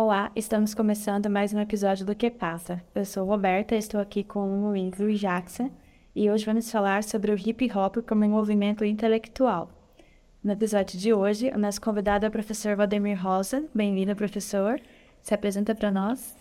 Olá, estamos começando mais um episódio do Que Passa. Eu sou Roberta, estou aqui com o Luiz Jackson e hoje vamos falar sobre o hip hop como um movimento intelectual. No episódio de hoje, o nosso convidado é o professor Valdemir Rosa. Bem-vindo, professor. Se apresenta para nós.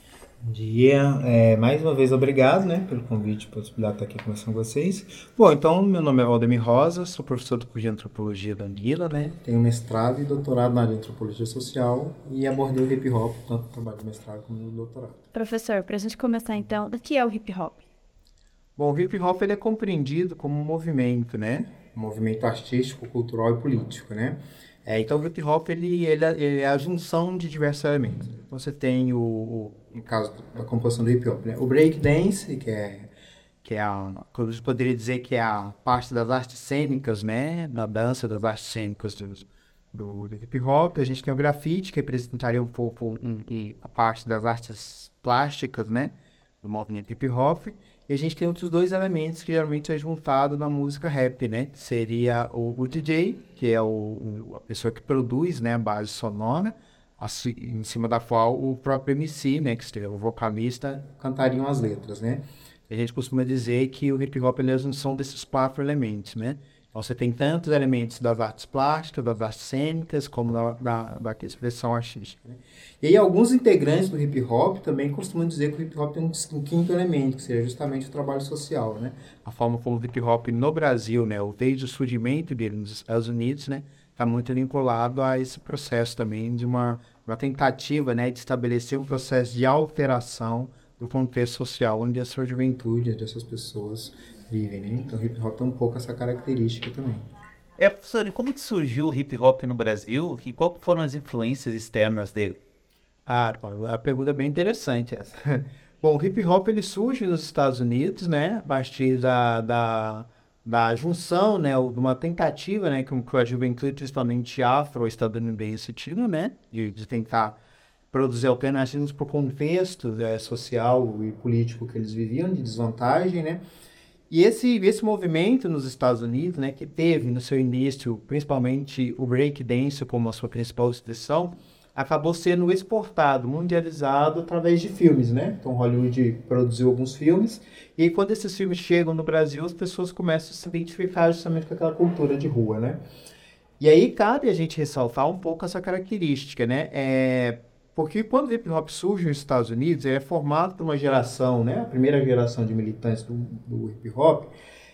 Bom dia, é, mais uma vez obrigado né, pelo convite, pela possibilidade de estar aqui conversando com vocês. Bom, então, meu nome é Valdemir Rosa, sou professor do curso de Antropologia da Anguila, né? Tenho mestrado e doutorado na área de Antropologia Social e abordei o hip hop, tanto no trabalho de mestrado como no doutorado. Professor, para a gente começar então, o que é o hip hop? Bom, o hip hop ele é compreendido como um movimento, né? Um movimento artístico, cultural e político, né? É, então, o hip hop ele, ele, ele, é a junção de diversos elementos. Você tem o, o no caso da composição do hip hop, né? o break dance, que é que é a, eu poderia dizer que é a parte das artes cênicas, né, na dança das artes cênicas do, do, do hip hop. A gente tem o grafite, que representaria um pouco um, a parte das artes plásticas, né, do movimento hip hop. E a gente tem outros dois elementos que geralmente é juntado na música rap, né? Seria o, o DJ, que é o, a pessoa que produz né, a base sonora, assim, em cima da qual o próprio MC, né, que seria o vocalista, cantariam as letras, né? A gente costuma dizer que o hip hop é a desses quatro elementos, né? Você tem tantos elementos das artes plásticas, das artes cênicas, como da, da, da expressão artística. Né? E aí, alguns integrantes do hip hop também costumam dizer que o hip hop tem um, um, quinto elemento, que seria justamente o trabalho social, né? A forma como o hip hop no Brasil, né, desde o surgimento dele nos Estados Unidos, né, está muito vinculado a esse processo também de uma, uma tentativa né, de estabelecer um processo de alteração do contexto social onde essa juventude, dessas pessoas vivem. Né? Então, o hip hop tem um pouco essa característica também. É, professor, e como que surgiu o hip hop no Brasil e quais foram as influências externas dele? Ah, a pergunta é bem interessante essa. Bom, o hip hop ele surge nos Estados Unidos, né, a partir da, da da junção, né, de uma tentativa, né, que a juventude, principalmente afro-estadunidense, tinha, né, de, de, tentar produzir alternativas para o contexto né, social e político que eles viviam, de desvantagem, né, e esse, esse movimento nos Estados Unidos, né, que teve no seu início, principalmente o breakdance como a sua principal expressão, acabou sendo exportado, mundializado através de filmes, né? Então Hollywood produziu alguns filmes e quando esses filmes chegam no Brasil, as pessoas começam a se identificar justamente com aquela cultura de rua, né? E aí cabe a gente ressaltar um pouco essa característica, né? É, porque quando o hip hop surge nos Estados Unidos, é formado por uma geração, né? A primeira geração de militantes do, do hip hop,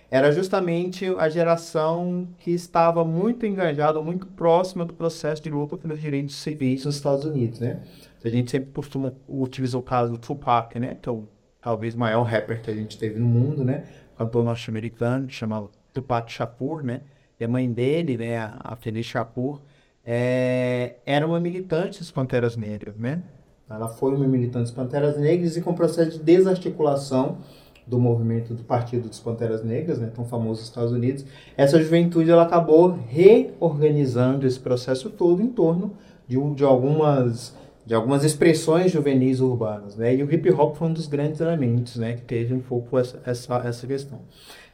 era justamente a geração que estava muito engajada, muito próxima do processo de luta pelos direitos civis nos Estados Unidos, né? A gente sempre costuma utilizar o caso do Tupac, né? Então, talvez o maior rapper que a gente teve no mundo, né? Cantor norte-americano, chamado Tupac Shakur, né? E a mãe dele, né, a Feliz Shakur, é, era uma militante das Panteras Negras, né? Ela foi uma militante das Panteras Negras e com processo de desarticulação do movimento do Partido dos Panteras Negras, né, tão famoso nos Estados Unidos, essa juventude ela acabou reorganizando esse processo todo em torno de, de algumas de algumas expressões juvenis urbanas, né? E o hip hop foi um dos grandes elementos, né, que teve um pouco essa, essa, essa questão.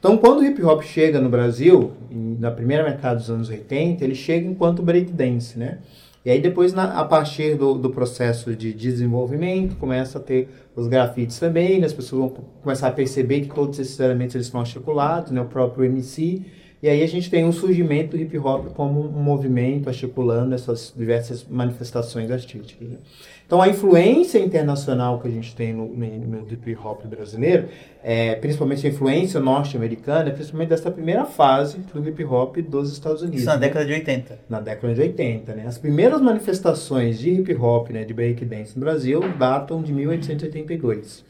Então, quando o hip hop chega no Brasil, na primeira metade dos anos 80, ele chega enquanto breakdance, né? E aí depois, na, a partir do, do processo de desenvolvimento, começa a ter os grafites também, né? as pessoas vão começar a perceber que todos esses elementos eles estão articulados, né? o próprio MC. E aí a gente tem um surgimento do hip hop como um movimento articulando essas diversas manifestações artísticas. Né? Então, a influência internacional que a gente tem no, no, hip hop brasileiro, é, principalmente a influência norte-americana, principalmente dessa primeira fase do hip hop dos Estados Unidos. Isso na né? década de 80. Na década de 80, né? As primeiras manifestações de hip hop, né, de breakdance no Brasil, datam de 1882.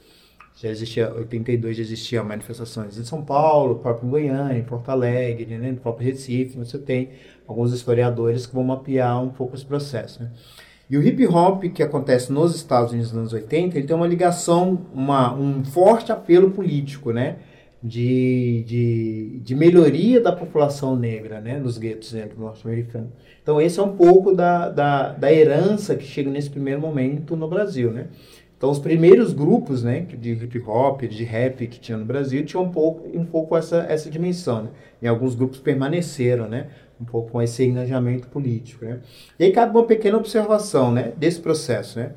Já existia, 82 já existiam manifestações em São Paulo, próprio Goiânia, em Porto Alegre, né, no próprio Recife, você tem alguns historiadores que vão mapear um pouco esse processo, né? E o hip hop que acontece nos Estados Unidos nos anos 80, ele tem uma ligação, uma, um forte apelo político, né? De, de, de melhoria da população negra, né? Nos guetos né, norte-americanos. Então, esse é um pouco da, da, da herança que chega nesse primeiro momento no Brasil, né? Então, os primeiros grupos, né, de hip hop, de rap que tinha no Brasil, tinham um pouco, um pouco essa, essa dimensão, né? E alguns grupos permaneceram, né? um pouco com esse engajamento político. Né? E aí cabe uma pequena observação né, desse processo. Né?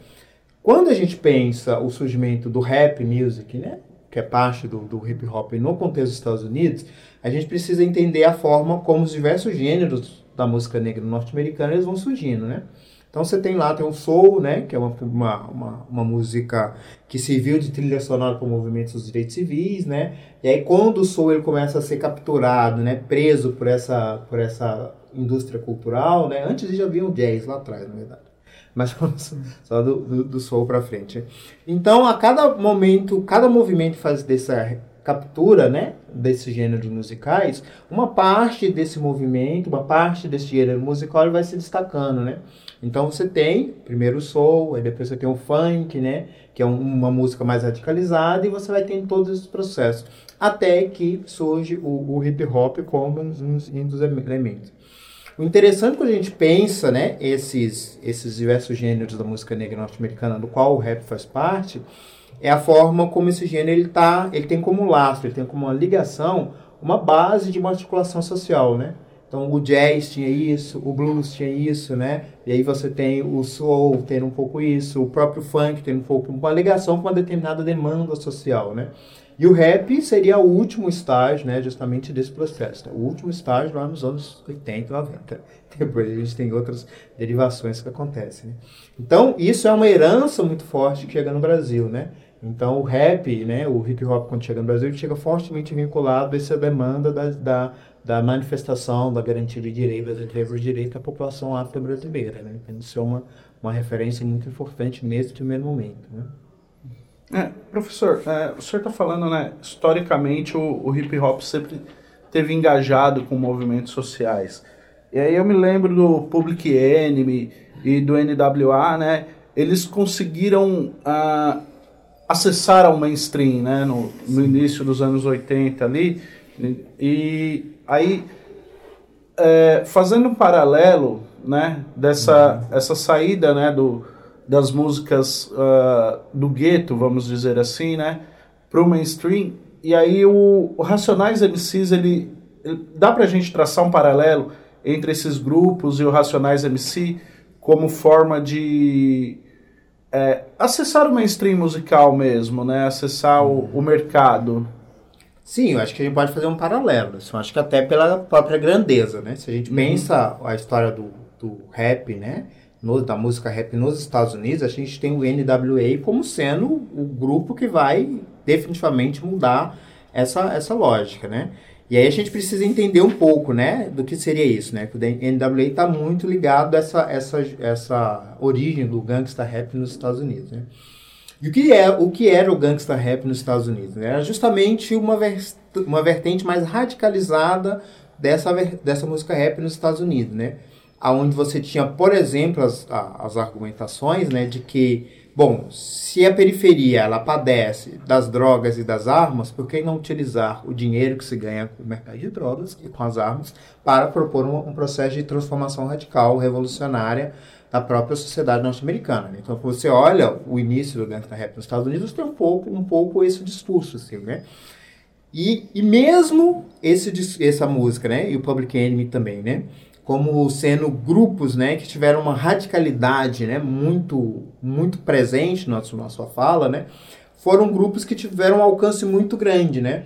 Quando a gente pensa o surgimento do rap music, né, que é parte do, do hip hop no contexto dos Estados Unidos, a gente precisa entender a forma como os diversos gêneros da música negra norte-americana vão surgindo, né? Então você tem lá, tem o soul, né, que é uma, uma, uma, uma música que serviu de trilha sonora para o movimento dos direitos civis, né? E aí quando o soul ele começa a ser capturado, né, preso por essa, por essa indústria cultural, né? Antes já havia o jazz lá atrás, na verdade. Mas só do, do, do soul para frente. Então, a cada momento, cada movimento faz dessa captura, né, desses gêneros musicais, uma parte desse movimento, uma parte desse gênero musical vai se destacando, né? Então você tem primeiro o soul, aí depois você tem o funk, né, que é um, uma música mais radicalizada e você vai ter todos esses processos, até que surge o, o hip hop como um um dos elementos. O interessante quando a gente pensa, né, esses esses diversos gêneros da música negra norte-americana, do qual o rap faz parte, é a forma como esse gênero ele tá, ele tem como laço, ele tem como uma ligação, uma base de uma articulação social, né? Então o jazz tinha isso, o blues tinha isso, né? E aí você tem o soul tendo um pouco isso, o próprio funk tendo um pouco uma ligação com uma determinada demanda social, né? E o rap seria o último estágio, né, justamente desse processo. Né? O último estágio lá nos anos 80 90. Depois a gente tem outras derivações que acontecem. Né? Então, isso é uma herança muito forte que chega no Brasil, né? Então, o rap, né, o hip hop, quando chega no Brasil, ele chega fortemente vinculado a essa demanda da, da, da manifestação da garantia de direitos, da de direito da população afro-brasileira. Né? Então, isso é uma, uma referência muito importante nesse primeiro momento. Né? É, professor, é, o senhor está falando, né, historicamente o, o hip hop sempre teve engajado com movimentos sociais. E aí eu me lembro do Public Enemy e do NWA, né? Eles conseguiram uh, acessar ao mainstream, né? No, no início dos anos 80 ali. E aí, é, fazendo um paralelo, né? Dessa essa saída, né? Do, das músicas uh, do gueto, vamos dizer assim, né? Pro mainstream. E aí o, o Racionais MCs, ele, ele dá pra gente traçar um paralelo entre esses grupos e o Racionais MC como forma de é, acessar o mainstream musical mesmo, né? Acessar o, o, mercado. Sim, eu acho que a gente pode fazer um paralelo. Eu acho que até pela própria grandeza, né? Se a gente uhum. pensa a história do, do rap, né? No, da música rap nos Estados Unidos, a gente tem o NWA como sendo o grupo que vai definitivamente mudar essa, essa lógica, né? E aí a gente precisa entender um pouco, né, do que seria isso, né? Que o NWA está muito ligado a essa, essa, essa origem do gangsta rap nos Estados Unidos, né? E o que, é, o que era o gangsta rap nos Estados Unidos? Era justamente uma, ver, uma vertente mais radicalizada dessa, dessa música rap nos Estados Unidos, né? Onde você tinha, por exemplo, as, as argumentações né, de que Bom, se a periferia ela padece das drogas e das armas, por que não utilizar o dinheiro que se ganha com o mercado de drogas e com as armas para propor um, um processo de transformação radical, revolucionária da própria sociedade norte-americana? Né? Então, você olha o início do gangsta rap nos Estados Unidos, tem um pouco, um pouco esse discurso, assim, né? E, e mesmo esse, essa música, né? E o Public Enemy também, né? como sendo grupos né, que tiveram uma radicalidade né, muito, muito presente na sua, na sua fala, né, foram grupos que tiveram um alcance muito grande. Né?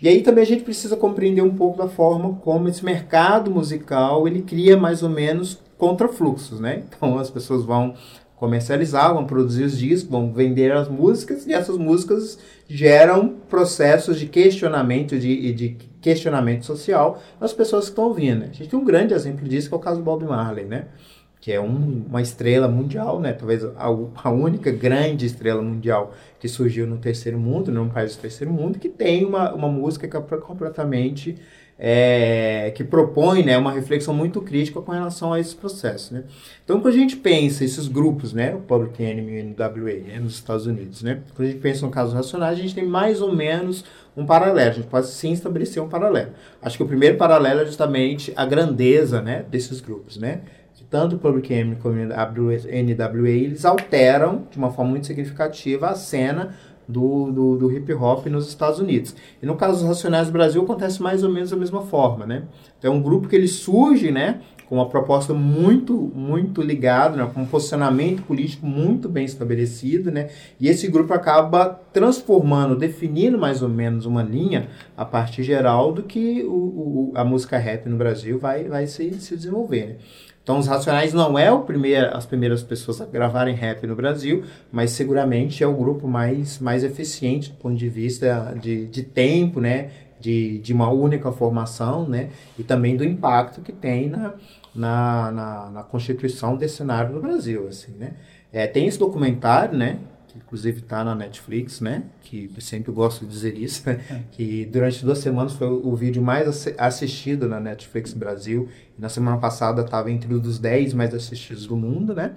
E aí também a gente precisa compreender um pouco da forma como esse mercado musical ele cria mais ou menos contrafluxos. Né? Então as pessoas vão comercializar, vão produzir os discos, vão vender as músicas e essas músicas geram processos de questionamento de, de questionamento social nas pessoas que estão ouvindo. A gente tem um grande exemplo disso que é o caso do Bob Marley, né? Que é um, uma estrela mundial, né? Talvez a, a, única grande estrela mundial que surgiu no terceiro mundo, num país do terceiro mundo, que tem uma, uma música que é completamente é, que propõe né, uma reflexão muito crítica com relação a esses processos. Né? Então, quando a gente pensa esses grupos, né, o Public Enemy e o NWA, né, nos Estados Unidos, né, quando a gente pensa no caso racionais, a gente tem mais ou menos um paralelo, a gente pode sim estabelecer um paralelo. Acho que o primeiro paralelo é justamente a grandeza né, desses grupos. Né? Tanto o Public Enemy como o NWA, eles alteram de uma forma muito significativa a cena do, do, do, hip hop nos Estados Unidos. E no caso dos Racionais do Brasil acontece mais ou menos da mesma forma, né? Então, é um grupo que ele surge, né, com uma proposta muito, muito ligada, né, com um posicionamento político muito bem estabelecido, né? E esse grupo acaba transformando, definindo mais ou menos uma linha a partir geral do que o, o a música rap no Brasil vai, vai se, se desenvolver. Né? Então, os Racionais não é o primeiro, as primeiras pessoas a gravarem rap no Brasil, mas seguramente é o grupo mais, mais eficiente do ponto de vista de, de tempo, né? De, de uma única formação, né? E também do impacto que tem na, na, na, na constituição desse cenário no Brasil, assim, né? É, tem esse documentário, né? Inclusive está na Netflix, né? Que eu sempre gosto de dizer isso, né? que durante duas semanas foi o, o vídeo mais assistido na Netflix Brasil. E na semana passada estava entre os 10 mais assistidos do mundo, né?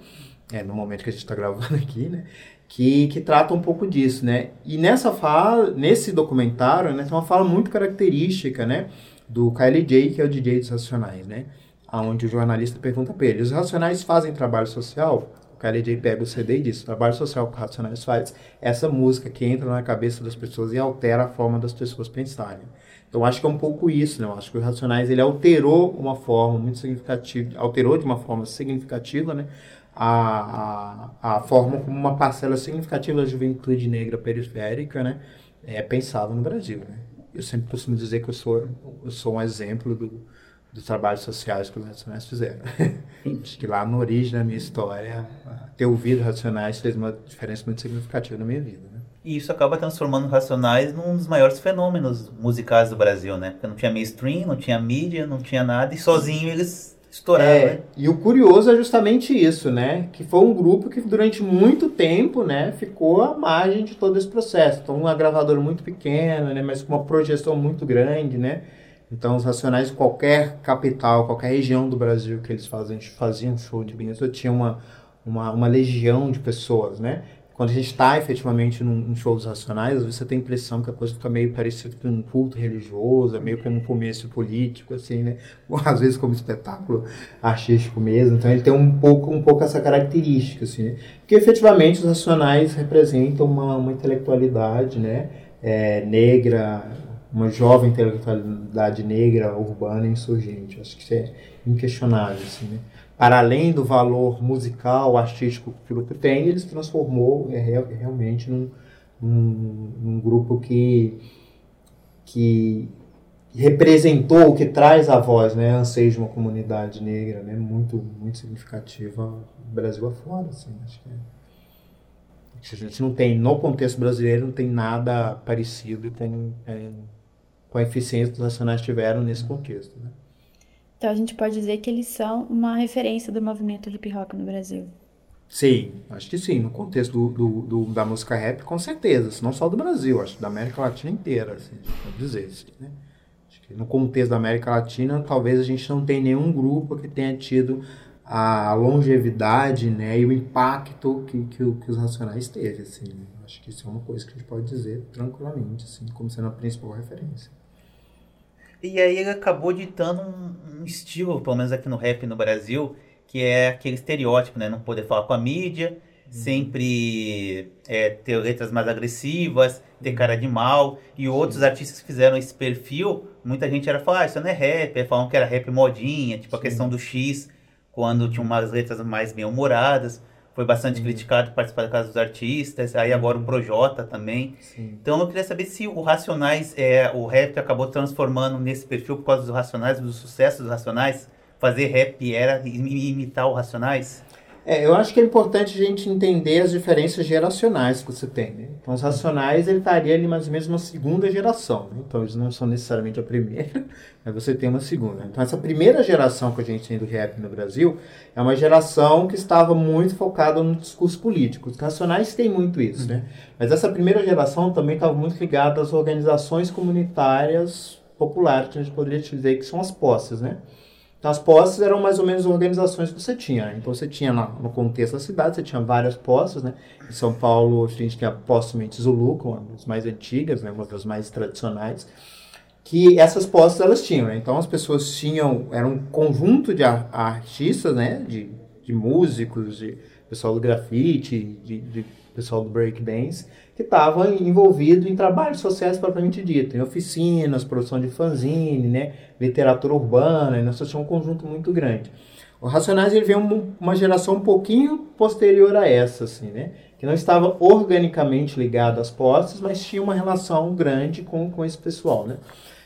É, no momento que a gente está gravando aqui, né? Que, que trata um pouco disso, né? E nessa fala, nesse documentário, né, tem uma fala muito característica, né? Do KLJ, que é o DJ dos Racionais, né? Onde o jornalista pergunta para ele, os Racionais fazem trabalho social? O KLJ pega o CD e diz, o trabalho social que o Racionais faz essa música que entra na cabeça das pessoas e altera a forma das pessoas pensarem. Então acho que é um pouco isso, né? Eu acho que o Racionais ele alterou uma forma muito significativa, alterou de uma forma significativa, né? A, a, a forma como uma parcela significativa da juventude negra periférica, né? É pensava no Brasil, né? Eu sempre costumo dizer que eu sou, eu sou um exemplo do, dos trabalhos sociais que os Racionais fizeram. Acho que lá na origem da minha história, ter ouvido Racionais fez uma diferença muito significativa na minha vida. Né? E isso acaba transformando Racionais num dos maiores fenômenos musicais do Brasil, né? Porque não tinha mainstream, não tinha mídia, não tinha nada, e sozinho eles estouraram, é, né? E o curioso é justamente isso, né? Que foi um grupo que durante muito tempo, né, ficou à margem de todo esse processo. Então, uma gravadora muito pequena, né, mas com uma projeção muito grande, né? Então, os Racionais, qualquer capital, qualquer região do Brasil que eles fazem, faziam show de Benito, tinha uma, uma, uma legião de pessoas, né? Quando a gente está efetivamente num, num, show dos Racionais, você tem a impressão que a coisa fica meio parecida com um culto religioso, meio como um comércio político, assim, né? Às vezes como espetáculo artístico mesmo. Então, ele tem um pouco, um pouco essa característica, assim, né? Porque efetivamente os Racionais representam uma, uma intelectualidade, né? É, negra, uma jovem intelectualidade negra, urbana e insurgente. Acho que isso é inquestionável. Assim, né? Para além do valor musical, artístico que o grupo tem, ele se transformou é, realmente num, num, num, grupo que, que representou, que traz a voz, né, anseio de uma comunidade negra, né, muito, muito significativa Brasil afora, assim, acho que é. A gente não tem, no contexto brasileiro, não tem nada parecido com é, com a eficiência que os nacionais tiveram nesse contexto. Né? Então a gente pode dizer que eles são uma referência do movimento hip hop no Brasil. Sim, acho que sim. No contexto do, do, do, da música rap, com certeza. Não só do Brasil, acho que da América Latina inteira, assim, pode dizer. Assim, né? Acho que no contexto da América Latina, talvez a gente não tenha nenhum grupo que tenha tido a longevidade né, e o impacto que, que, que os Racionais teve. Assim, né? Acho que isso é uma coisa que a gente pode dizer tranquilamente, assim, como sendo a principal referência. E aí ele acabou ditando um, um, estilo, pelo menos aqui no rap no Brasil, que é aquele estereótipo, né? Não poder falar com a mídia, uhum. sempre é, ter letras mais agressivas, ter uhum. cara de mal. E outros artistas que fizeram esse perfil, muita gente era falar, ah, isso não é rap, falam que era rap modinha, tipo Sim. a questão do X, quando tinha umas letras mais bem-humoradas foi bastante uhum. criticado participar da Casa dos Artistas, aí agora o Projota também. Sim. Então eu queria saber se o Racionais, é, o rap acabou transformando nesse perfil por causa dos Racionais, do sucesso dos Racionais, fazer rap era imitar o Racionais? É, eu acho que é importante a gente entender as diferenças geracionais que você tem. Né? Então, os racionais, ele estaria ali mais ou menos uma segunda geração. Né? Então, eles não são necessariamente a primeira, mas você tem uma segunda. Então, essa primeira geração que a gente tem do rap no Brasil é uma geração que estava muito focada no discurso político. Os racionais têm muito isso, né? Mas essa primeira geração também estava muito ligada às organizações comunitárias populares, que a gente poderia dizer que são as posses, né? Então, as posses eram mais ou menos organizações que você tinha. Né? Então, você tinha lá no contexto da cidade, você tinha várias posses, né? Em São Paulo, a gente tinha a posse Zulu, uma das mais antigas, né? Uma das mais tradicionais. Que essas posses elas tinham, né? Então, as pessoas tinham... Era um conjunto de artistas, né? De, de músicos, de pessoal do grafite, de, de pessoal do breakdance, que estava envolvido em trabalhos sociais propriamente dito, em oficinas, produção de fanzine, né, literatura urbana, nós tinha um conjunto muito grande. O Racionais ele veio uma geração um pouquinho posterior a essa, assim, né? Que não estava organicamente ligado às posses, mas tinha uma relação grande com, com esse pessoal, né?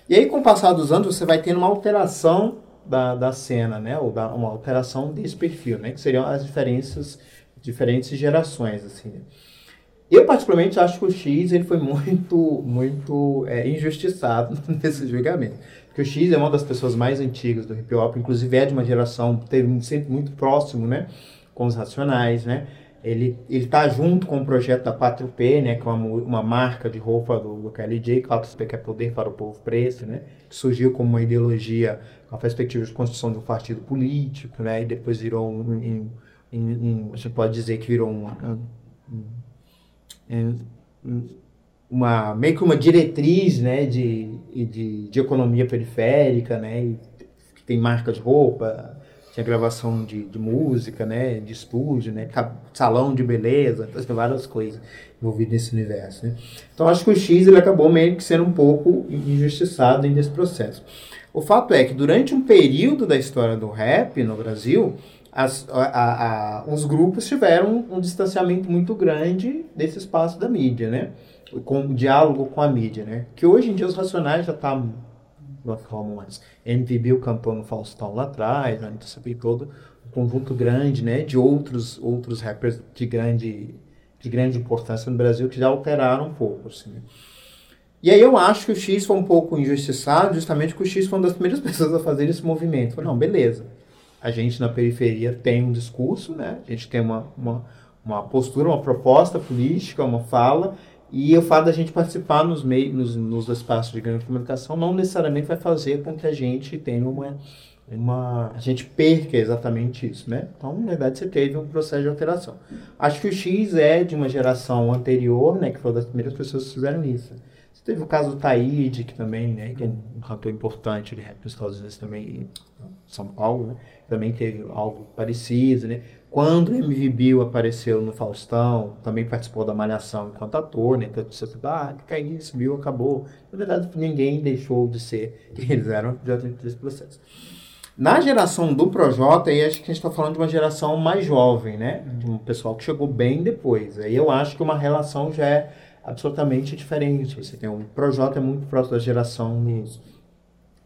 E aí, com o passar dos anos, você vai tendo uma alteração da, da cena, né? Ou da, uma alteração desse perfil, né? Que seriam as diferenças, diferentes gerações, assim. Né? Eu, particularmente, acho que o X ele foi muito, muito é, injustiçado nesse julgamento. Porque o X é uma das pessoas mais antigas do hip hop, inclusive é de uma geração, teve sempre muito próximo, né? Com os Racionais, né? Ele está junto com o projeto da 4P, né, que é uma, uma marca de roupa do, do KLJ, 4P que é poder para o povo preto, né, que surgiu como uma ideologia com a perspectiva de construção de um partido político, né, e depois virou um, um, um, um você pode dizer que virou um, uma meio que uma diretriz, né, de, de, de economia periférica, né, tem marca de roupa, tinha gravação de, de música, né, de estúdio, né, salão de beleza, tem várias coisas envolvidas nesse universo, né. Então acho que o X ele acabou meio que sendo um pouco injustiçado nesse processo. O fato é que durante um período da história do rap no Brasil, as, a, a, os grupos tiveram um distanciamento muito grande desse espaço da mídia, né? Com o diálogo com a mídia, né? Que hoje em dia os Racionais já tá uma forma mais. MVB cantou no Faustão lá atrás, né? Então você tem todo um conjunto grande, né? De outros, outros rappers de grande, de grande importância no Brasil que já alteraram um pouco, assim. E aí eu acho que o X foi um pouco injustiçado, justamente porque o X foi uma das primeiras pessoas a fazer esse movimento. Falei, não, beleza. A gente na periferia tem um discurso, né? A gente tem uma, uma, uma postura, uma proposta política, uma fala, e o fato da gente participar nos meios, nos, nos espaços de grande comunicação não necessariamente vai fazer com que a gente tenha uma, uma a gente perca exatamente isso, né? Então, na verdade, você teve um processo de alteração. Acho que o X é de uma geração anterior, né, que foi das primeiras pessoas que fizeram isso. Teve o caso do Taíde, que também, né, que é um cantor importante de rap nos Estados Unidos também, São Paulo, né? Também teve algo parecido, né? Quando MV Bill apareceu no Faustão, também participou da Malhação enquanto ator, né? Então você ah, que é isso, Bill acabou. Na verdade, ninguém deixou de ser eles eram já dentro desse processo. Na geração do Projota, aí acho que a gente está falando de uma geração mais jovem, né? De um pessoal que chegou bem depois. Aí eu acho que uma relação já é absolutamente diferente. Você tem um Projota é muito próximo da geração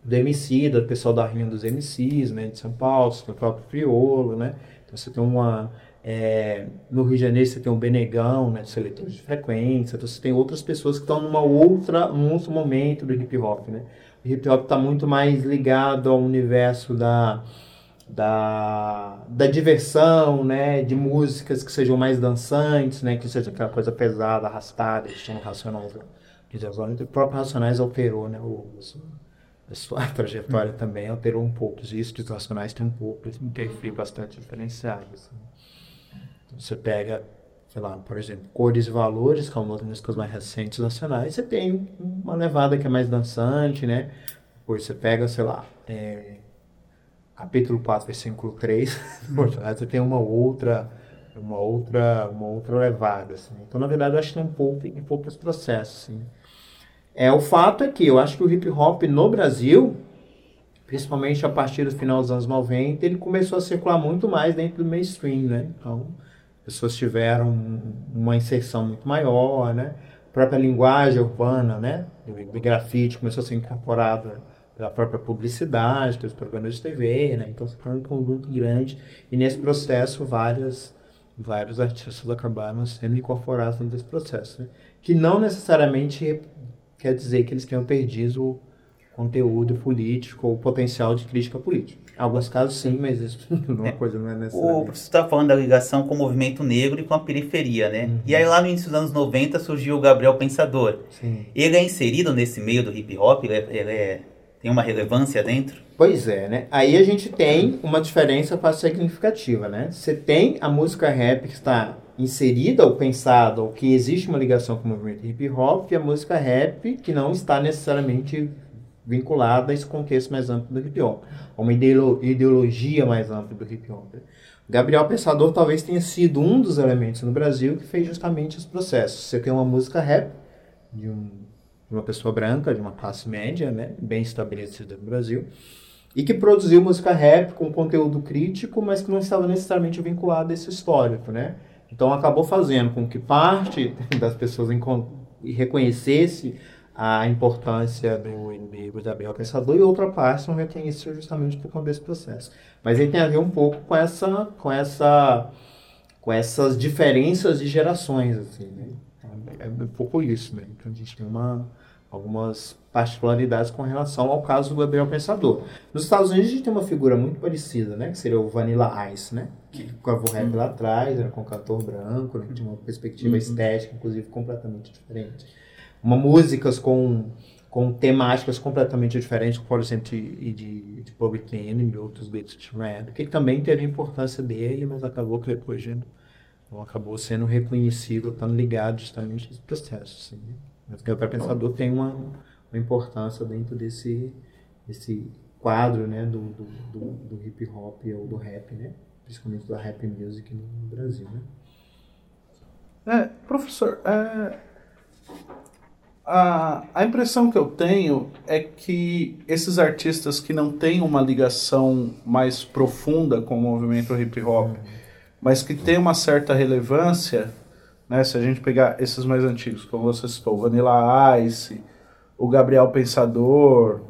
do MC, do pessoal da Rinha dos MCs, né? De São Paulo, do próprio Criolo, né? Você tem uma. É, no Rio de Janeiro você tem um Benegão, né, de seletores de frequência, então você tem outras pessoas que estão numa outra, num outro momento do hip hop, né? O hip hop está muito mais ligado ao universo da, da, da diversão, né, de músicas que sejam mais dançantes, né, que seja aquela coisa pesada, arrastada, estilo Racionais. O próprio Racionais alterou, né, o, a sua trajetória também alterou um pouco. Os riscos nacionais têm um pouco, um perfil bastante diferenciado. Assim. Então, você pega, sei lá, por exemplo, Cores e Valores, que é uma das músicas mais recentes nacionais, você tem uma levada que é mais dançante, né? Depois você pega, sei lá, é, capítulo 4, versículo 3, você tem uma outra uma outra uma outra levada assim. Então, na verdade, eu acho que tem um pouco um pouco esse processo, assim. É, o fato é que eu acho que o hip hop no Brasil, principalmente a partir do final dos anos 90, ele começou a circular muito mais dentro do mainstream, né? Então, pessoas tiveram uma inserção muito maior, né? A própria linguagem urbana, né? O grafite começou a ser incorporada pela própria publicidade, pelos programas de TV, né? Então, foi um conjunto grande. E nesse processo, várias, vários artistas acabaram sendo incorporados nesse processo, né? Que não necessariamente quer dizer que eles tenham perdido o conteúdo político ou potencial de crítica política. Em alguns casos sim, mas isso não é uma coisa não é necessária. O professor está falando da ligação com o movimento negro e com a periferia, né? Uhum. E aí lá no início dos anos 90 surgiu o Gabriel Pensador. Sim. Ele é inserido nesse meio do hip hop? Ele, é, ele é, tem uma relevância dentro? Pois é, né? Aí a gente tem uma diferença quase significativa, né? Você tem a música rap que está inserida ou pensada, ou que existe uma ligação com o movimento hip hop, e a música rap que não está necessariamente vinculada a esse contexto mais amplo do hip hop, a uma ideologia mais ampla do hip hop. Gabriel Pensador talvez tenha sido um dos elementos no Brasil que fez justamente os processos. Você tem uma música rap de, um, de uma pessoa branca, de uma classe média, né, bem estabelecida no Brasil, e que produziu música rap com conteúdo crítico, mas que não estava necessariamente vinculado a esse histórico, né? Então acabou fazendo com que parte das pessoas reconhecesse a importância do inimigo da Gabriel Pensador e outra parte não reconheceu justamente por conta desse processo. Mas ele tem a ver um pouco com essa, com essa, com essas diferenças de gerações, assim, né? É um pouco isso, né? Então a gente tem uma, algumas particularidades com relação ao caso do Gabriel Pensador. Nos Estados Unidos a gente tem uma figura muito parecida, né? Que seria o Vanilla Ice, né? Que ficava o rap lá atrás, era com um cantor branco, né? tinha uma perspectiva uhum. estética, inclusive, completamente diferente uma músicas com com temáticas completamente diferentes, por exemplo, de, de, de Public Enemy e outros beats de rap, que também teve a importância dele, mas acabou que depois não acabou sendo reconhecido, estando ligado justamente a esse processo. Assim, né? Mas o pensador tem uma, uma importância dentro desse, desse quadro né, do, do, do, do hip hop ou do rap, né? principalmente da rap music no Brasil. Né? É, professor, é, a, a impressão que eu tenho é que esses artistas que não têm uma ligação mais profunda com o movimento hip hop, mas que têm uma certa relevância, né, se a gente pegar esses mais antigos, como você citou, Vanilla Ice, o Gabriel Pensador,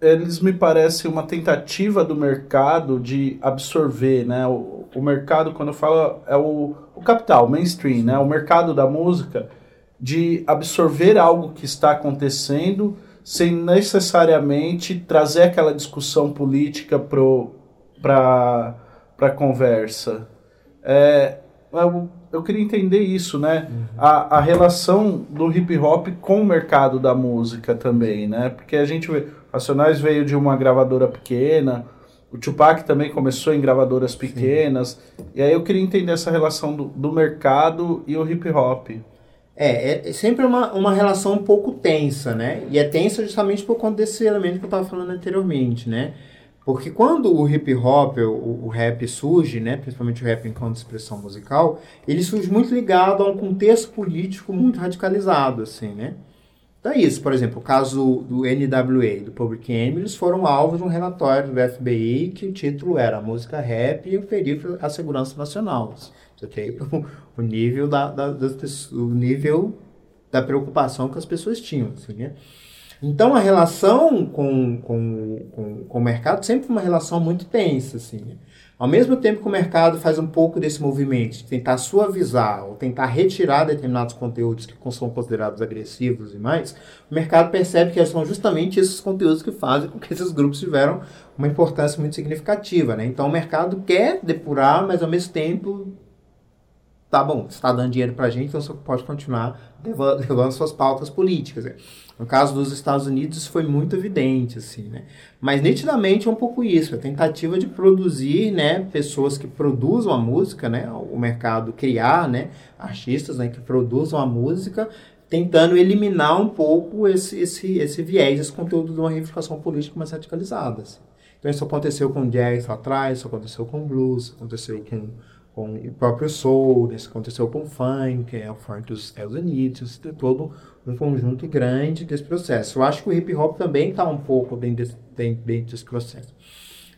eles me parecem uma tentativa do mercado de absorver, né? O, o mercado, quando eu falo, é o, o capital, mainstream, né? O mercado da música de absorver algo que está acontecendo sem necessariamente trazer aquela discussão política para a conversa. É, eu, eu, queria entender isso, né? Uhum. A, a relação do hip hop com o mercado da música também, né? Porque a gente vê, Racionais veio de uma gravadora pequena, o Tupac também começou em gravadoras pequenas, Sim. e aí eu queria entender essa relação do, do mercado e o hip hop. É, é sempre uma, uma relação um pouco tensa, né? E é tensa justamente por conta desse elemento que eu estava falando anteriormente, né? Porque quando o hip hop, o, o, rap surge, né, principalmente o rap enquanto expressão musical, ele surge muito ligado a um contexto político muito radicalizado, assim, né? Então é isso, por exemplo, o caso do NWA, do Public Enemy, eles foram alvo de um relatório do FBI que o título era música rap e perigo à segurança nacional. Okay? O nível da, da, das, o nível da preocupação que as pessoas tinham. Assim, né? Então, a relação com, com, com, com, o mercado sempre foi uma relação muito tensa. Assim, né? Ao mesmo tempo que o mercado faz um pouco desse movimento de tentar suavizar ou tentar retirar determinados conteúdos que são considerados agressivos e mais, o mercado percebe que são justamente esses conteúdos que fazem com que esses grupos tiveram uma importância muito significativa. Né? Então, o mercado quer depurar, mas ao mesmo tempo tá bom, você está dando dinheiro para a gente, então você pode continuar levando suas pautas políticas. Né? No caso dos Estados Unidos, isso foi muito evidente, assim, né? Mas nitidamente é um pouco isso, a tentativa de produzir, né, pessoas que produzam a música, né, o mercado criar, né, artistas, né, que produzam a música, tentando eliminar um pouco esse, esse, esse viés, esse conteúdo de uma reivindicação política mais radicalizada. Assim. Então isso aconteceu com jazz lá atrás, isso aconteceu com blues, aconteceu com com o próprio soul, isso aconteceu com o funk, que é o funk dos Estados Unidos, tem todo um conjunto grande desse processo. Eu acho que o hip hop também está um pouco dentro desse, dentro desse processo.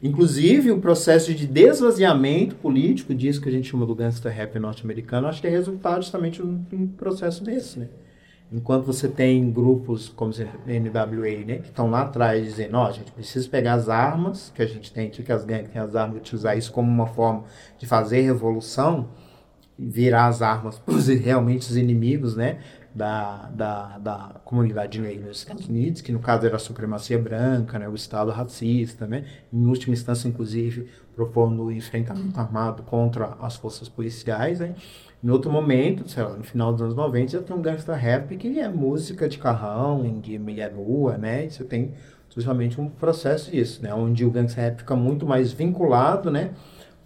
Inclusive, o processo de desvaziamento político disso que a gente chama do gangster rap norte-americano, acho que é resultado justamente de um processo desse, né? Enquanto você tem grupos como o NWA, né, que estão lá atrás dizendo, ó, oh, a gente precisa pegar as armas que a gente tem, que as gangues têm as armas, utilizar isso como uma forma de fazer revolução, virar as armas para realmente os inimigos, né, da, da, da comunidade negra nos Estados Unidos, que no caso era a supremacia branca, né, o Estado racista, né, em última instância, inclusive, propondo o enfrentamento armado contra as forças policiais, né, em outro momento, sei lá, no final dos anos 90, já tem um gangsta rap que é música de carrão, de meia nua, né? Você tem justamente um processo disso, né? Onde o gangsta rap fica muito mais vinculado, né?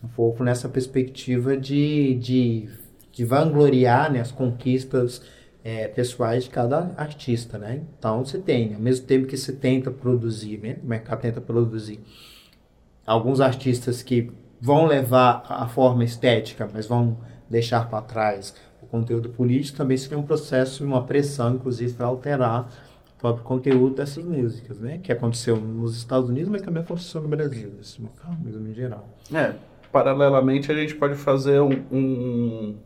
Um pouco nessa perspectiva de, de, de vangloriar né? as conquistas é, pessoais de cada artista, né? Então você tem, ao mesmo tempo que você tenta produzir, né? O mercado tenta produzir alguns artistas que vão levar a forma estética, mas vão deixar para trás o conteúdo político, também seria um processo, uma pressão, inclusive, para alterar o próprio conteúdo dessas músicas, né? Que aconteceu nos Estados Unidos, mas também aconteceu no Brasil, nesse mesmo em geral. É, paralelamente a gente pode fazer um, um,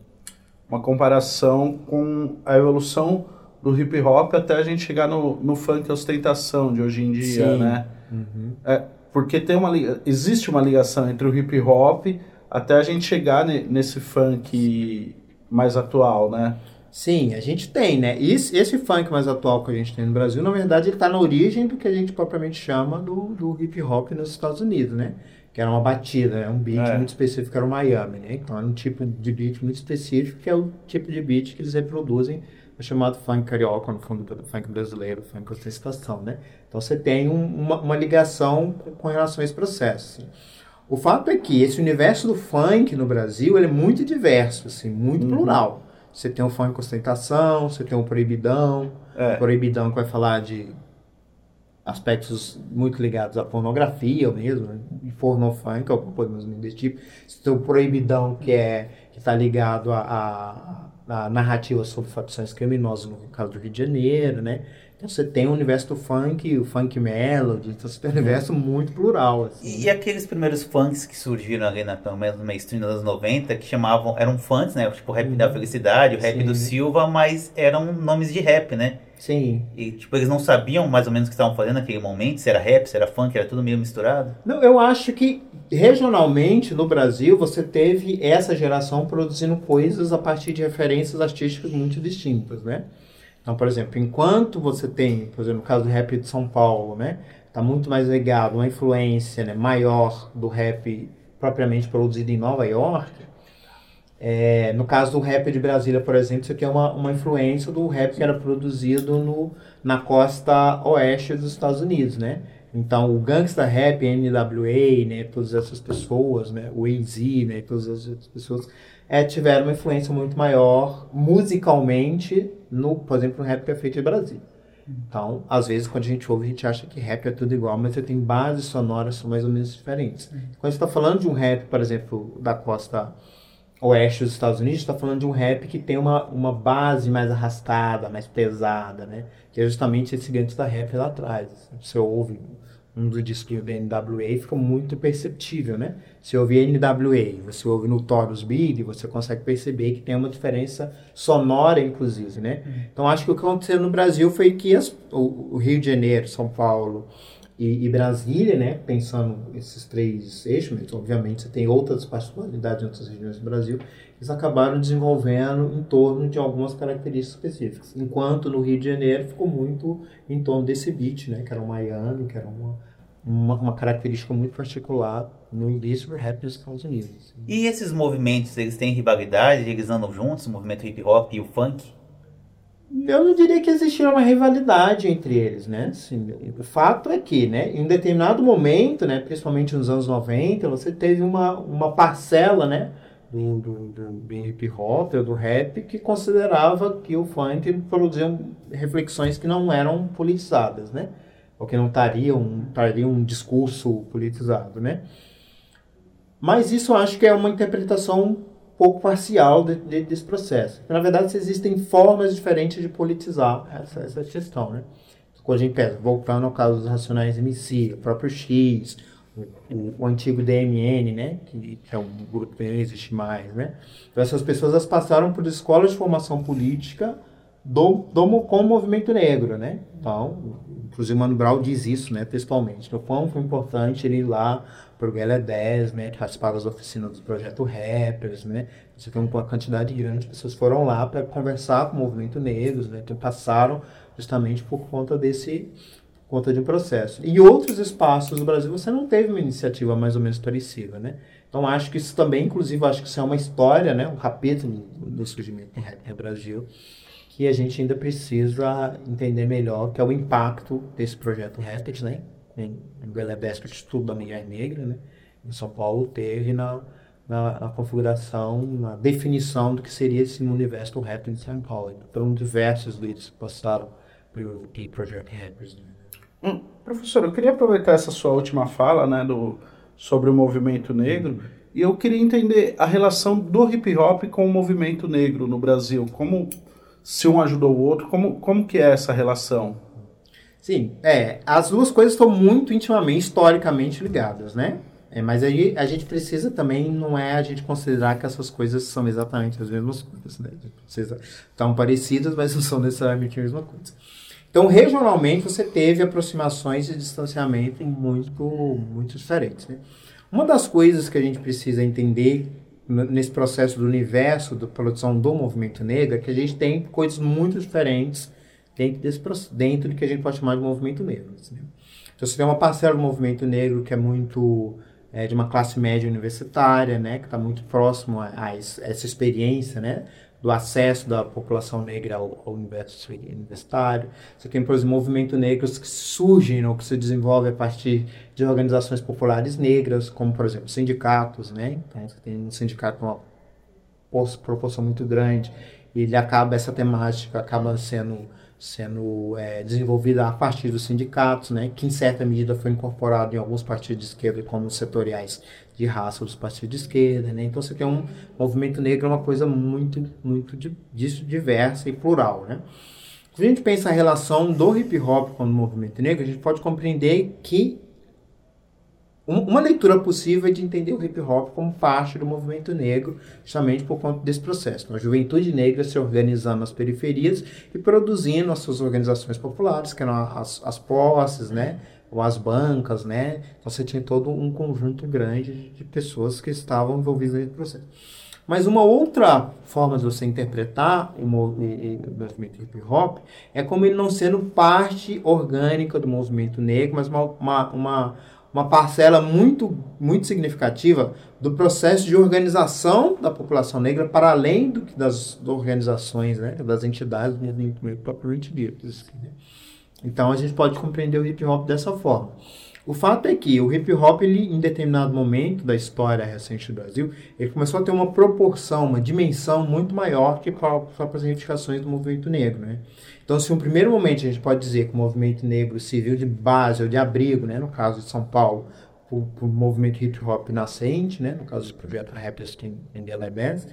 uma comparação com a evolução do hip hop até a gente chegar no, no funk ostentação de hoje em dia, Sim. né? Uhum. É, porque tem uma, existe uma ligação entre o hip hop até a gente chegar ne, nesse funk mais atual, né? Sim, a gente tem, né? Esse, esse funk mais atual que a gente tem no Brasil, na verdade, ele está na origem do que a gente propriamente chama do, do hip hop nos Estados Unidos, né? Que era uma batida, né? um beat é. muito específico, era o Miami, né? Então era um tipo de beat muito específico, que é o tipo de beat que eles reproduzem, é chamado funk carioca, no fundo do funk brasileiro, funk ostentação, né? Então você tem um, uma, uma, ligação com relação a esse processo. Assim. O fato é que esse universo do funk no Brasil ele é muito diverso, assim, muito uhum. plural. Você tem o funk ostentação, você tem o proibidão, é. proibidão que vai falar de aspectos muito ligados à pornografia mesmo, né? pornofunk, alguma coisa desse tipo. O proibidão que é que está ligado a, a, a narrativa sobre facções criminosas no caso do Rio de Janeiro, né? Então você tem o universo do funk, o funk melody, então você tem um universo muito plural. Assim. E, aqueles primeiros funks que surgiram ali na, pelo menos no mainstream dos anos 90, que chamavam, eram funks, né? Tipo o rap uhum. da felicidade, o rap Sim. do Silva, mas eram nomes de rap, né? Sim. E tipo, eles não sabiam mais ou menos o que estavam fazendo naquele momento, se era rap, se era funk, era tudo meio misturado? Não, eu acho que regionalmente no Brasil você teve essa geração produzindo coisas a partir de referências artísticas muito distintas, né? Então, por exemplo, enquanto você tem, por exemplo, no caso do rap de São Paulo, né, está muito mais ligado uma influência né, maior do rap propriamente produzido em Nova York. É, no caso do rap de Brasília, por exemplo, você tem uma, uma influência do rap que era produzido no, na costa oeste dos Estados Unidos, né? Então, o gangsta rap, NWA, né, todas essas pessoas, né, o AZ, né, todas essas pessoas é, tiveram uma influência muito maior musicalmente no, por exemplo, no rap que é feito em Brasil. Então, às vezes, quando a gente ouve, a gente acha que rap é tudo igual, mas você tem bases sonoras mais ou menos diferentes. Quando você está falando de um rap, por exemplo, da costa oeste dos Estados Unidos, está falando de um rap que tem uma, uma base mais arrastada, mais pesada, né? Que é justamente esse da rap lá atrás. Você ouve um dos discos da NWA fica muito perceptível, né? Se ouvir NWA, você ouve no Taurus Beat, você consegue perceber que tem uma diferença sonora, inclusive, né? Uhum. Então, acho que o que aconteceu no Brasil foi que as, o, o, Rio de Janeiro, São Paulo e, e, Brasília, né? Pensando esses três eixos, mas obviamente você tem outras particularidades em outras regiões do Brasil, eles acabaram desenvolvendo em torno de algumas características específicas. Enquanto no Rio de Janeiro ficou muito em torno desse beat, né, que era o Miami, que era uma, uma, uma característica muito particular no início do rap dos Estados Unidos. Assim. E esses movimentos, eles têm rivalidade? Eles andam juntos, o movimento hip hop e o funk? Eu não diria que existia uma rivalidade entre eles, né? Assim, o fato é que, né, em um determinado momento, né, principalmente nos anos 90, você teve uma, uma parcela, né, do, do, do, hip hop ou do rap que considerava que o funk produzia reflexões que não eram politizadas, né? Ou que não estariam, estariam um discurso politizado, né? Mas isso acho que é uma interpretação um pouco parcial de, de, desse processo. Na verdade, existem formas diferentes de politizar essa, essa questão, né? Quando a gente pensa, voltando ao caso dos Racionais MC, o próprio X, o, o, antigo DMN, né, que, é um grupo que não existe mais, né. Então essas pessoas elas passaram por escolas de formação política do, do com o movimento negro, né. Então, inclusive Mano Brown diz isso, né, textualmente. Então, foi importante ele ir lá para o Guelé 10, né, participar das oficinas do projeto Rappers, né. Você tem uma quantidade grande de pessoas foram lá para conversar com o movimento negro, né, então passaram justamente por conta desse conta de um processo. E outros espaços do Brasil você não teve uma iniciativa mais ou menos parecida, né? Então acho que isso também, inclusive, acho que isso é uma história, né? Um capítulo do surgimento do Brasil que a gente ainda precisa entender melhor, que é o impacto desse projeto Rapid, né? Em, Belebesco, estudo da mulher negra, né? Em São Paulo teve na, na, na, configuração, na definição do que seria esse universo rap em São Paulo. Então, diversos líderes passaram pelo Project Rappers, né? Hum, professor, eu queria aproveitar essa sua última fala, né, do, sobre o movimento negro E eu queria entender a relação do hip hop com o movimento negro no Brasil. Como se um ajudou o outro, como, como que é essa relação? Sim, é, as duas coisas estão muito intimamente, historicamente ligadas, né? É, mas aí a gente precisa também, não é a gente considerar que essas coisas são exatamente as mesmas coisas, né? Estão parecidas, mas não são necessariamente a mesma coisa. Então, regionalmente, você teve aproximações e distanciamento muito, muito diferentes, né? Uma das coisas que a gente precisa entender nesse processo do universo da produção do movimento negro é que a gente tem coisas muito diferentes dentro, desse, dentro do que a gente pode chamar de movimento negro. Assim, né? Então, você tem uma parcela do movimento negro que é muito é, de uma classe média universitária, né, que está muito próximo a, a, essa experiência, né, do acesso da população negra ao, ao universitário. Você tem, por exemplo, movimentos negros que surgem ou que se desenvolvem a partir de organizações populares negras, como, por exemplo, sindicatos, né? Então, você tem um sindicato com uma proporção muito grande e ele acaba, essa temática acaba sendo sendo é, desenvolvida a partir dos sindicatos, né, que em certa medida foi incorporado em alguns partidos de esquerda como setoriais de raça dos partidos de esquerda, né? Então você tem um movimento negro é uma coisa muito muito disso diversa e plural, né? Quando a gente pensa a relação do hip hop com o movimento negro, a gente pode compreender que uma leitura possível é de entender o hip hop como parte do movimento negro, justamente por conta desse processo. A juventude negra se organizando nas periferias e produzindo as suas organizações populares, que eram as, as posses, né? ou as bancas, né? Então você tinha todo um conjunto grande de pessoas que estavam envolvidas nesse processo. Mas uma outra forma de você interpretar o movimento hip hop é como ele não sendo parte orgânica do movimento negro, mas uma, uma, uma uma parcela muito, muito significativa do processo de organização da população negra para além do que das organizações, né, das entidades propriamente ditas. Né? Então a gente pode compreender o hip hop dessa forma. O fato é que o hip hop, ele, em determinado momento da história recente do Brasil, ele começou a ter uma proporção, uma dimensão muito maior que para as reivindicações do movimento negro. Né? Então, se um primeiro momento a gente pode dizer que o movimento negro civil de base ou de abrigo, né, no caso de São Paulo, o, movimento hip hop nascente, né, no caso do projeto Rappers in the Bands,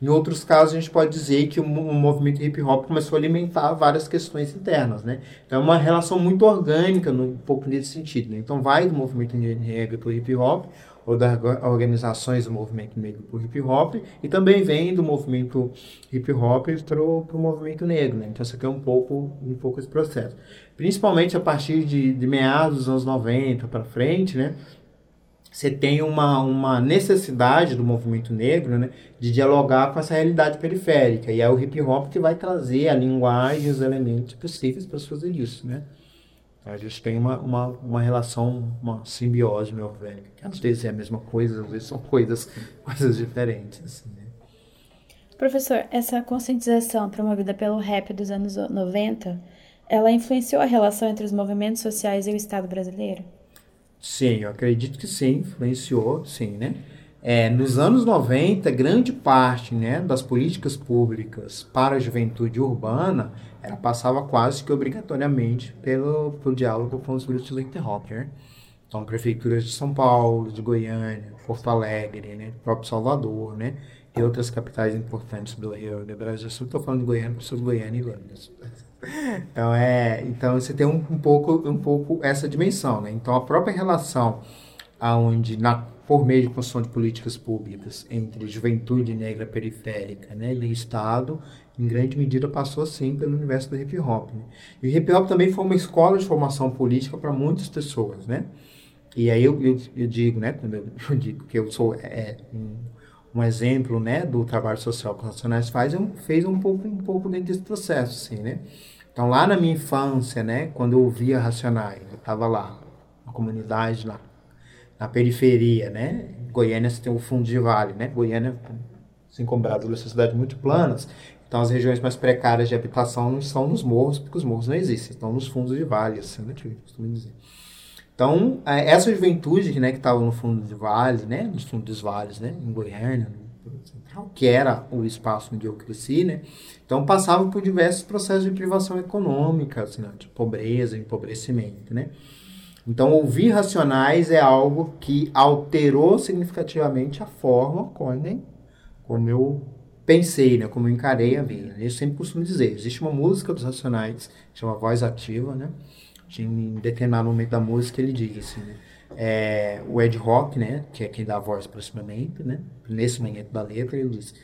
em outros casos, a gente pode dizer que o, movimento hip hop começou a alimentar várias questões internas, né? Então, é uma relação muito orgânica, um pouco nesse sentido. Né? Então, vai do movimento negro para o hip hop, ou das organizações do movimento negro para o hip hop, e também vem do movimento hip hop para o movimento negro. Né? Então, isso aqui é um pouco, um pouco esse processo. Principalmente a partir de, de meados dos anos 90 para frente, né? Você tem uma, uma necessidade do movimento negro né, de dialogar com essa realidade periférica. E é o hip hop que vai trazer a linguagem os elementos possíveis para fazer isso. Né? A gente tem uma, uma, uma relação, uma simbiose meu velho. Às vezes é a mesma coisa, às vezes são coisas, coisas diferentes. Assim, né? Professor, essa conscientização promovida pelo rap dos anos 90, ela influenciou a relação entre os movimentos sociais e o Estado brasileiro? Sim, eu acredito que sim, influenciou, sim, né? É, nos anos 90, grande parte né, das políticas públicas para a juventude urbana ela passava quase que obrigatoriamente pelo, pelo diálogo com os grupos de Lincoln Hopper. Então, prefeituras de São Paulo, de Goiânia, Porto Alegre, né, próprio Salvador, né, e outras capitais importantes do Rio do Brasil. Estou falando de Goiânia, pessoas de Goiânia e Goiânia. Então, é, então você tem um, um, pouco, um pouco essa dimensão. Né? Então, a própria relação aonde na por meio de construção de políticas públicas entre juventude negra periférica né, e Estado, em grande medida passou sim pelo universo do hip hop. Né? E o hip hop também foi uma escola de formação política para muitas pessoas, né? E aí eu, eu, eu digo, né, eu digo que eu sou é, um, um, exemplo, né, do trabalho social que os Racionais faz, eu, fez um pouco, um pouco dentro desse processo, assim, né? Então lá na minha infância, né, quando eu ouvia Racionais, eu estava lá, na comunidade lá, na periferia, né? Goiânia você tem o fundo de vale, né? Goiânia, assim como Brasília, é cidades muito planas. Então as regiões mais precárias de habitação não estão nos morros, porque os morros não existem, estão nos fundos de vale, assim, né? Que costumo dizer. Então, é, essa juventude né, que estava no fundo de vale, né, nos dos vales, né, em Goiânia, que era o espaço onde eu cresci, né, então passava por diversos processos de privação econômica, assim, né, de pobreza, empobrecimento, né. Então, ouvir Racionais é algo que alterou significativamente a forma como, como eu pensei, né? Como eu encarei a vida. Eu sempre costumo dizer, existe uma música dos Racionais, chama Voz Ativa, né? Em determinado momento da música ele diz assim, né? É, o Ed Rock, né? Que é quem dá a voz proximamente, né? Nesse momento da letra, ele diz...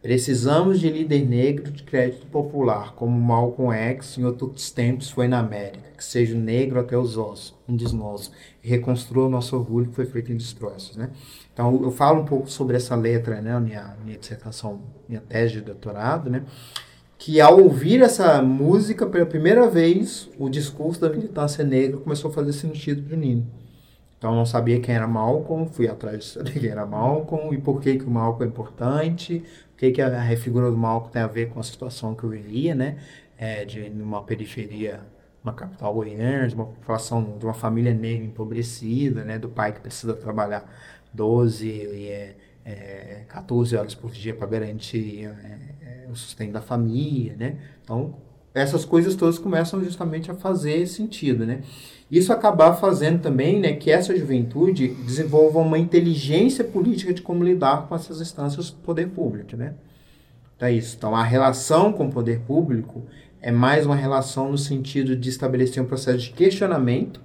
Precisamos de líder negro de crédito popular, como Malcolm X em outros tempos foi na América, que seja negro até os ossos, um dos nossos, e reconstrua o nosso orgulho que foi feito em destroços, né? Então, eu falo um pouco sobre essa letra, né, minha, minha dissertação, minha tese de doutorado, né? Que ao ouvir essa música pela primeira vez, o discurso da militância negra começou a fazer sentido para mim. Então eu não sabia quem era Malcolm, fui atrás de quem era Malcolm e por que, que o Malcolm é importante, o que, que a, a figura do Malcolm tem a ver com a situação que eu vivia, né? É, de uma periferia, uma capital goiana, de uma população, de uma família negra empobrecida, né? Do pai que precisa trabalhar 12 e é, é 14 horas por dia para garantir é, é, o sustento da família, né? Então essas coisas todas começam justamente a fazer sentido, né? Isso acabar fazendo também né, que essa juventude desenvolva uma inteligência política de como lidar com essas instâncias do poder público. Né? Então, é isso. Então, a relação com o poder público é mais uma relação no sentido de estabelecer um processo de questionamento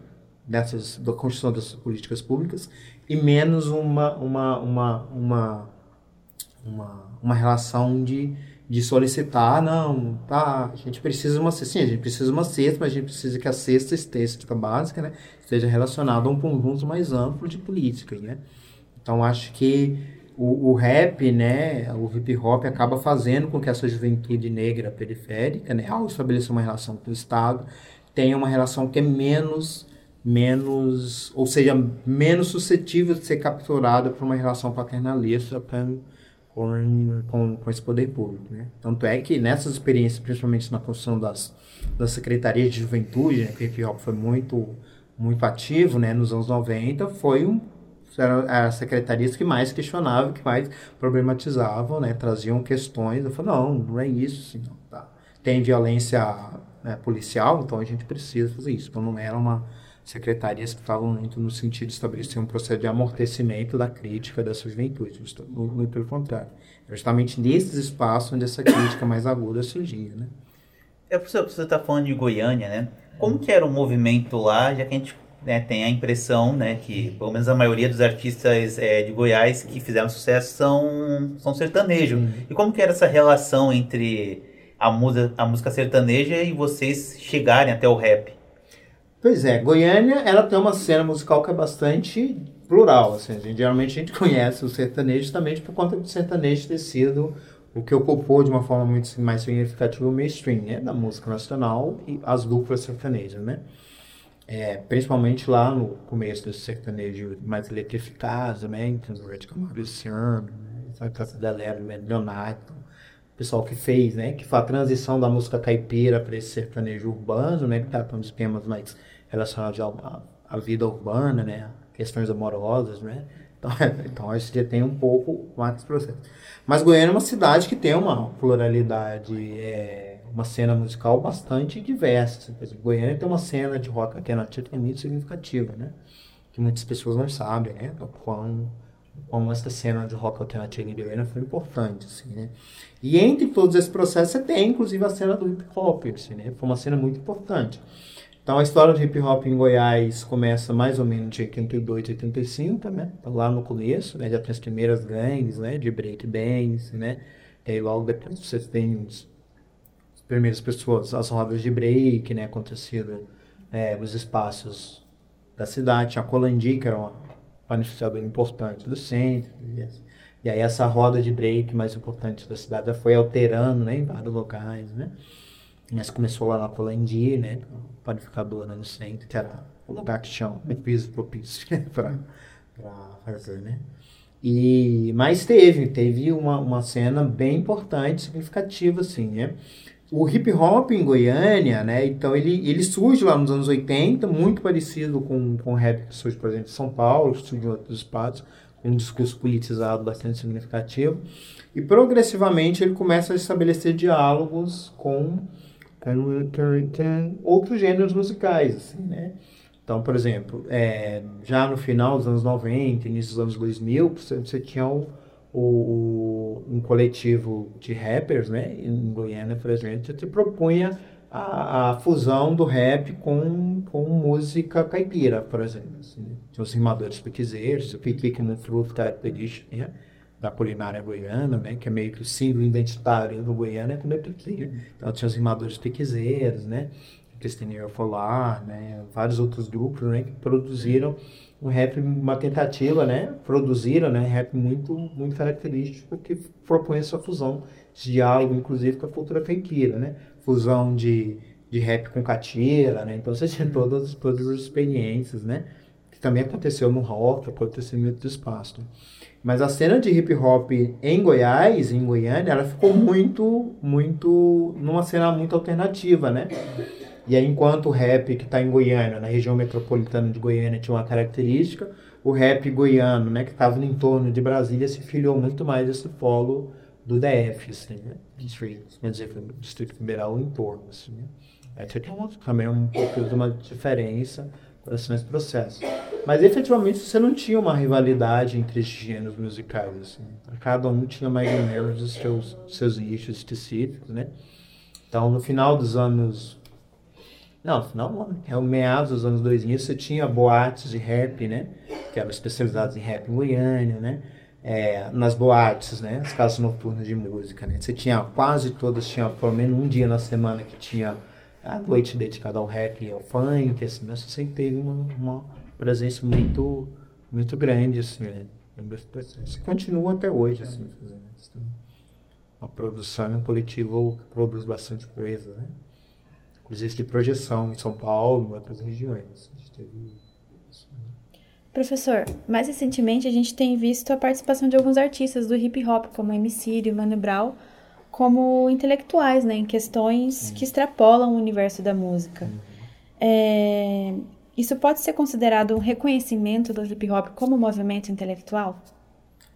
dessas, da construção dessas políticas públicas e menos uma, uma, uma, uma, uma, uma relação de de solicitar, não, tá, a gente precisa uma cesta, sim, a gente precisa de uma cesta, mas a gente precisa que a cesta estética básica, né, esteja relacionada a um conjunto mais amplo de políticas, né. Então, acho que o, o rap, né, o hip hop acaba fazendo com que essa juventude negra periférica, né, ao estabelecer uma relação com o Estado, tenha uma relação que é menos menos, ou seja, menos suscetível de ser capturada por uma relação paternalista, com, com, com esse poder público. Né? Tanto é que nessas experiências, principalmente na construção das, das secretarias de juventude, né, que o hip foi muito, muito ativo né, nos anos 90, foi um, eram as secretarias que mais questionavam, que mais problematizavam, né, traziam questões. Eu falei, não, não é isso. Assim, tá. Tem violência né, policial, então a gente precisa fazer isso. Então não era uma secretarias que falam muito no sentido de estabelecer um processo de amortecimento da crítica dessa juventude, muito pelo contrário. É justamente nesses espaços onde essa crítica mais aguda surgia, né? É, você está falando de Goiânia, né? Como que era o movimento lá, já que a gente né, tem a impressão, né, que pelo menos a maioria dos artistas é, de Goiás que fizeram sucesso são, são sertanejos. Uhum. E como que era essa relação entre a, musa, a música sertaneja e vocês chegarem até o rap? Pois é, Goiânia, ela tem uma cena musical que é bastante plural, assim, a gente, geralmente a gente conhece o sertanejo justamente por conta do sertanejo ter sido o que ocupou de uma forma muito mais significativa o mainstream, né, da música nacional e as duplas sertanejas, né. É, principalmente lá no começo desse sertanejo mais eletrificado também, tem o Red Camariciano, né, a galera, Leonardo, o pessoal que fez, né, que foi a transição da música caipira para esse sertanejo urbano, né, que tá com os temas mais relacionados à, vida urbana, né? Questões amorosas, né? Então, então a tem um pouco mais processo. Mas Goiânia é uma cidade que tem uma pluralidade, é, uma cena musical bastante diversa. Por exemplo, Goiânia tem uma cena de rock alternativo que é muito significativa, né? Que muitas pessoas não sabem, né? Quão, como essa cena de rock alternativo em Goiânia foi importante, assim, né? E entre todos esses processos, você tem, inclusive, a cena do hip hop, assim, né? Foi uma cena muito importante. Então a história do hip hop em Goiás começa mais ou menos de 82, 85, né? Lá no começo, né? Já tem as primeiras gangues, né? De break dance, né? E aí logo depois você tem os, as primeiras pessoas, as rodas de break, né? Acontecido é, nos espaços da cidade. A Colandi, que era uma manifestadora importante do centro. E aí essa roda de break mais importante da cidade foi alterando, né? Em vários locais, né? Mas começou lá na Colandi, né? panificadora no centro, que era o lugar que tinha um piso propício para fazer, né? E, mas teve, teve uma, uma cena bem importante, significativa, assim, né? O hip hop em Goiânia, né? Então ele, ele surge lá nos anos 80, muito parecido com, com o rap que surge, por exemplo, em São Paulo, surge em outros espaços, um discurso politizado bastante significativo. E progressivamente ele começa a estabelecer diálogos com outros gêneros musicais, assim, né? Então, por exemplo, é, já no final dos anos 90, início dos anos 2000, você, tinha o, o, um coletivo de rappers, né? Em Goiânia, por exemplo, que propunha a, a, fusão do rap com, com música caipira, por exemplo. Assim, né? Tinha os rimadores piquezeiros, o Pique no Fruit Edition, né? Da culinária goiana, né, que é meio que o símbolo identitário do Goiânia, é também piqueiro. Então tinha os rimadores piquezeiros, né, Cristineiro Folar, né, vários outros grupos, né, que produziram um rap, uma tentativa, né, produziram, né, rap muito, muito característico que propõe essa fusão de diálogo, inclusive, com a cultura caipira, né, fusão de, de rap com catira, né, então você tinha todas, todas as experiências, né, que também aconteceu no rock, aconteceu em outros espaços. Né? Mas a cena de hip hop em Goiás, em Goiânia, ela ficou muito, muito, numa cena muito alternativa, né? E aí, enquanto o rap que está em Goiânia, na região metropolitana de Goiânia, tinha uma característica, o rap goiano, né, que estava no entorno de Brasília, se filiou muito mais esse polo do DF, assim, né? Distrito, quer dizer, Distrito Federal, o entorno, assim, né? Aí tem também um pouco de uma diferença assim, nesse processo. Mas efetivamente você não tinha uma rivalidade entre os gêneros musicais. Assim. Cada um tinha mais ou menos os seus, seus nichos específicos, né? Então, no final dos anos. Não, final, é o meados dos anos 2000, você tinha boates de rap, né? Que eram especializadas em rap em Goiânia, né? É, nas boates, né? As casas noturnas de música, né? Você tinha quase todas, tinha pelo menos um dia na semana que tinha a noite dedicada ao rap e ao funk, assim, mas você sempre teve uma, uma presença muito, muito grande, assim, né? Isso continua até hoje, assim, fazendo isso. A produção um coletivo produz bastante coisa, né? Inclusive de projeção em São Paulo, em outras regiões. A gente teve isso, né? Professor, mais recentemente a gente tem visto a participação de alguns artistas do hip hop, como MC e Mano Brown, como intelectuais, né, em questões que extrapolam o universo da música. É, isso pode ser considerado um reconhecimento do hip hop como movimento intelectual?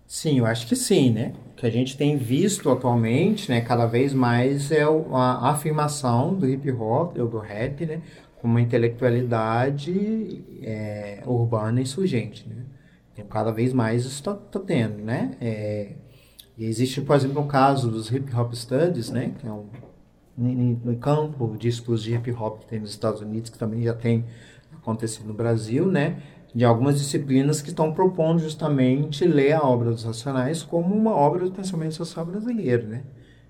Sim, eu acho que sim, né? O que a gente tem visto atualmente, né, cada vez mais é a afirmação do hip hop, ou do rap, né, como uma intelectualidade é, urbana insurgente, né? Então, cada vez mais isso está tá tendo, né? É, e existe, por exemplo, um caso dos Hip Hop Studies, né, que é um no campo de de hip hop que tem nos Estados Unidos, que também já tem acontecido no Brasil, né, de algumas disciplinas que estão propondo justamente ler a obra dos Racionais como uma obra do pensamento social brasileiro, né.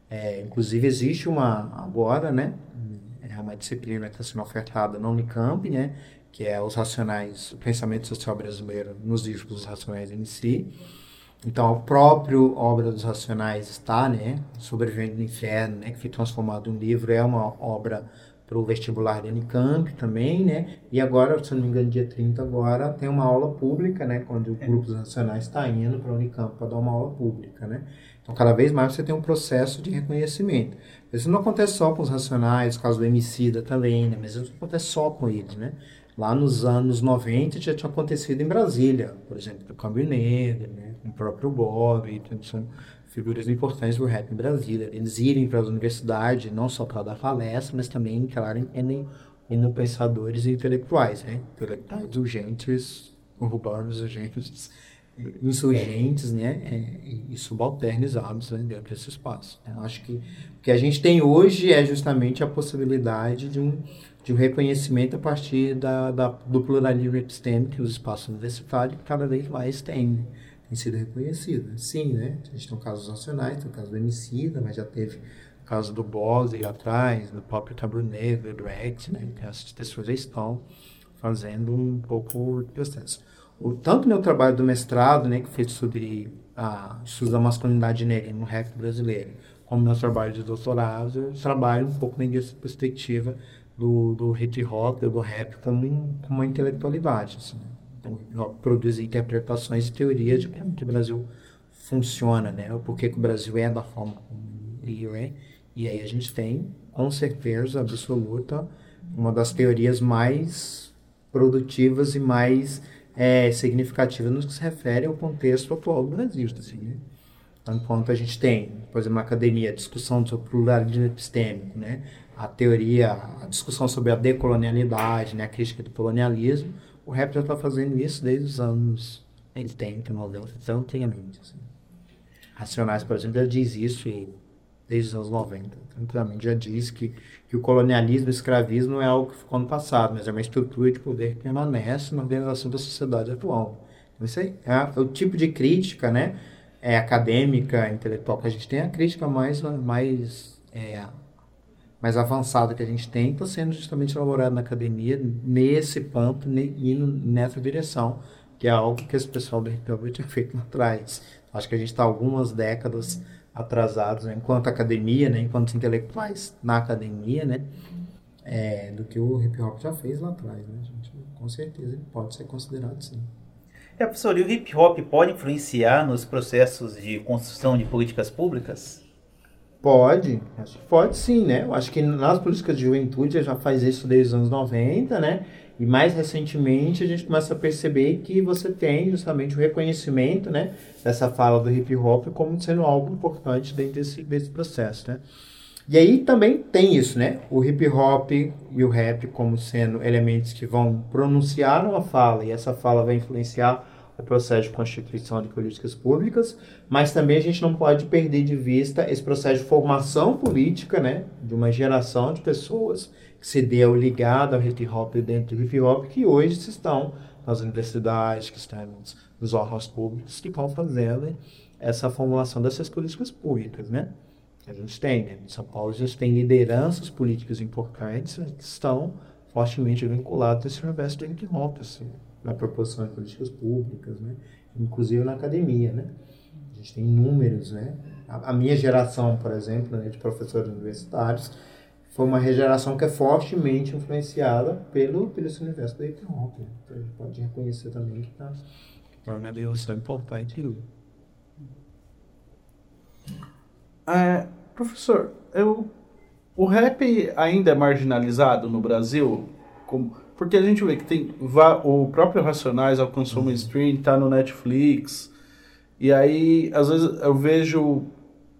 É, inclusive existe uma agora, né, é uma disciplina que está sendo ofertada na Unicamp, né, que é os Racionais, o pensamento social brasileiro nos discos Racionais em si. Então, a própria obra dos Racionais está, né? Sobrevivendo no Inferno, né? Que foi transformado em um livro, é uma obra para o vestibular da Unicamp também, né? E agora, se não me engano, dia 30 agora, tem uma aula pública, né? Quando o grupo dos Racionais está indo para a Unicamp para dar uma aula pública, né? Então, cada vez mais você tem um processo de reconhecimento. Isso não acontece só com os Racionais, caso do Emicida também, né? Mas isso não acontece só com eles, né? Lá nos anos 90 já tinha acontecido em Brasília, por exemplo, o Câmbio Negro, né? O próprio Bob, então, são figuras importantes do rap em Brasília. Eles irem para as universidades, não só para dar palestra, mas também entrarem em, em pensadores intelectuais, né? intelectuais urgentes, urbanos urgentes, insurgentes né? É, e subalternizados né? dentro desse espaço. Eu acho que o que a gente tem hoje é justamente a possibilidade de um de um reconhecimento a partir da, da, do pluralismo epistêmico que os espaços universitários cada vez mais têm tem sido reconhecida. Sim, né? A gente tem casos nacionais, tem o caso do Emicida, mas já teve o caso do Bose atrás, do próprio Taburnet, do Rex, né? Que essas pessoas já estão fazendo um pouco de processo. O, tanto meu trabalho do mestrado, né, que fez sobre a estudo da masculinidade negra no rap brasileiro, como meu trabalho de doutorado, eu trabalho um pouco nessa perspectiva do, do hip hop, do rap, como, como uma intelectualidade. Assim, né? Então, produzir interpretações e teorias de como o Brasil funciona, né? O porquê que o Brasil é da forma como ele é. E aí a gente tem, com certeza absoluta, uma das teorias mais produtivas e mais é, significativas no que se refere ao contexto atual do Brasil. Assim, né? Enquanto a gente tem, por exemplo, na academia, a discussão sobre pluralismo epistêmico, né? a teoria, a discussão sobre a decolonialidade, né? a crítica do colonialismo, o rap já está fazendo isso desde os anos 80, 90, então antigamente. Assim. Racionais, por exemplo, já diz isso desde os anos 90. Tranquilamente já diz que, que o colonialismo e o escravismo não é algo que ficou no passado, mas é uma estrutura de poder que permanece na organização da sociedade atual. Então, isso aí é o tipo de crítica, né? é, acadêmica, intelectual que a gente tem, a crítica mais, mais, é, mais avançada que a gente tem está sendo justamente elaborada na academia nesse ponto, indo nessa direção, que é algo que esse pessoal do RPW tinha feito lá atrás. Acho que a gente está algumas décadas atrasados né, enquanto academia, né, enquanto intelectuais na academia, né, é, do que o hip hop já fez lá atrás, né, gente? Com certeza ele pode ser considerado sim. É, professor, e o hip hop pode influenciar nos processos de construção de políticas públicas? Pode, pode sim, né? Eu acho que nas políticas de juventude já faz isso desde os anos 90, né? E mais recentemente a gente começa a perceber que você tem justamente o reconhecimento, né? Dessa fala do hip hop como sendo algo importante dentro desse, desse processo, né? E aí também tem isso, né? O hip hop e o rap como sendo elementos que vão pronunciar uma fala e essa fala vai influenciar processo de constituição de políticas públicas, mas também a gente não pode perder de vista esse processo de formação política, né, de uma geração de pessoas que se deu ligada ao hip hop dentro do hip hop, que hoje estão nas universidades, que estão nos, órgãos públicos, que vão fazendo essa formulação dessas políticas públicas, né? A gente tem, né? Em São Paulo, a gente tem lideranças políticas importantes que estão fortemente vinculadas a esse universo do hip hop, assim na proposição de políticas públicas, né? inclusive na academia. Né? A gente tem números. Né? A, a minha geração, por exemplo, né, de professores universitários, foi uma geração que é fortemente influenciada pelo, pelo esse universo da hip hop. Né? Então a gente pode reconhecer também que está tornando isso importante. É, professor, eu, o rap ainda é marginalizado no Brasil? Como, porque a gente vê que tem o próprio Racionais alcançou uhum. mainstream, tá no Netflix. E aí, às vezes, eu vejo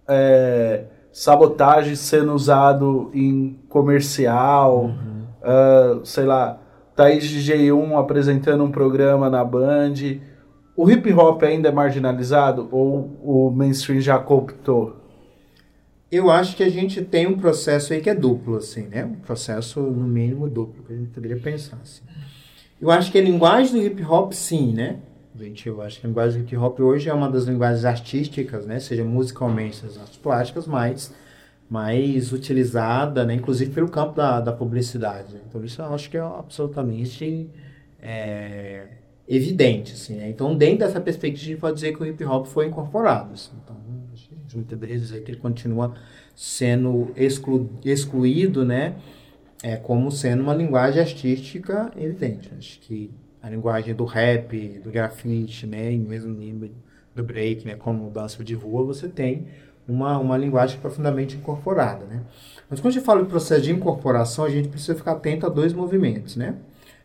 é, sabotagem sendo usado em comercial. Uhum. Uh, sei lá, Thaís DJ1 apresentando um programa na Band. O hip hop ainda é marginalizado ou o mainstream já cooptou? Eu acho que a gente tem um processo aí que é duplo, assim, né? Um processo, no mínimo, duplo, que a gente poderia pensar, assim. Eu acho que a linguagem do hip hop, sim, né? Gente, eu acho que a linguagem do hip hop hoje é uma das linguagens artísticas, né? Seja musicalmente, as artes plásticas, mais, mais utilizada, né? Inclusive pelo campo da, da publicidade. Né? Então, isso eu acho que é absolutamente é, evidente, assim, né? Então, dentro dessa perspectiva, a gente pode dizer que o hip hop foi incorporado, assim. Então, muitas vezes ele continua sendo exclu, excluído, né? É, como sendo uma linguagem artística evidente. Acho que a linguagem do rap, do grafite, né, e mesmo nível do break, né, como dança de rua, você tem uma, uma linguagem profundamente incorporada, né? Mas quando a gente fala de processo de incorporação, a gente precisa ficar atento a dois movimentos, né?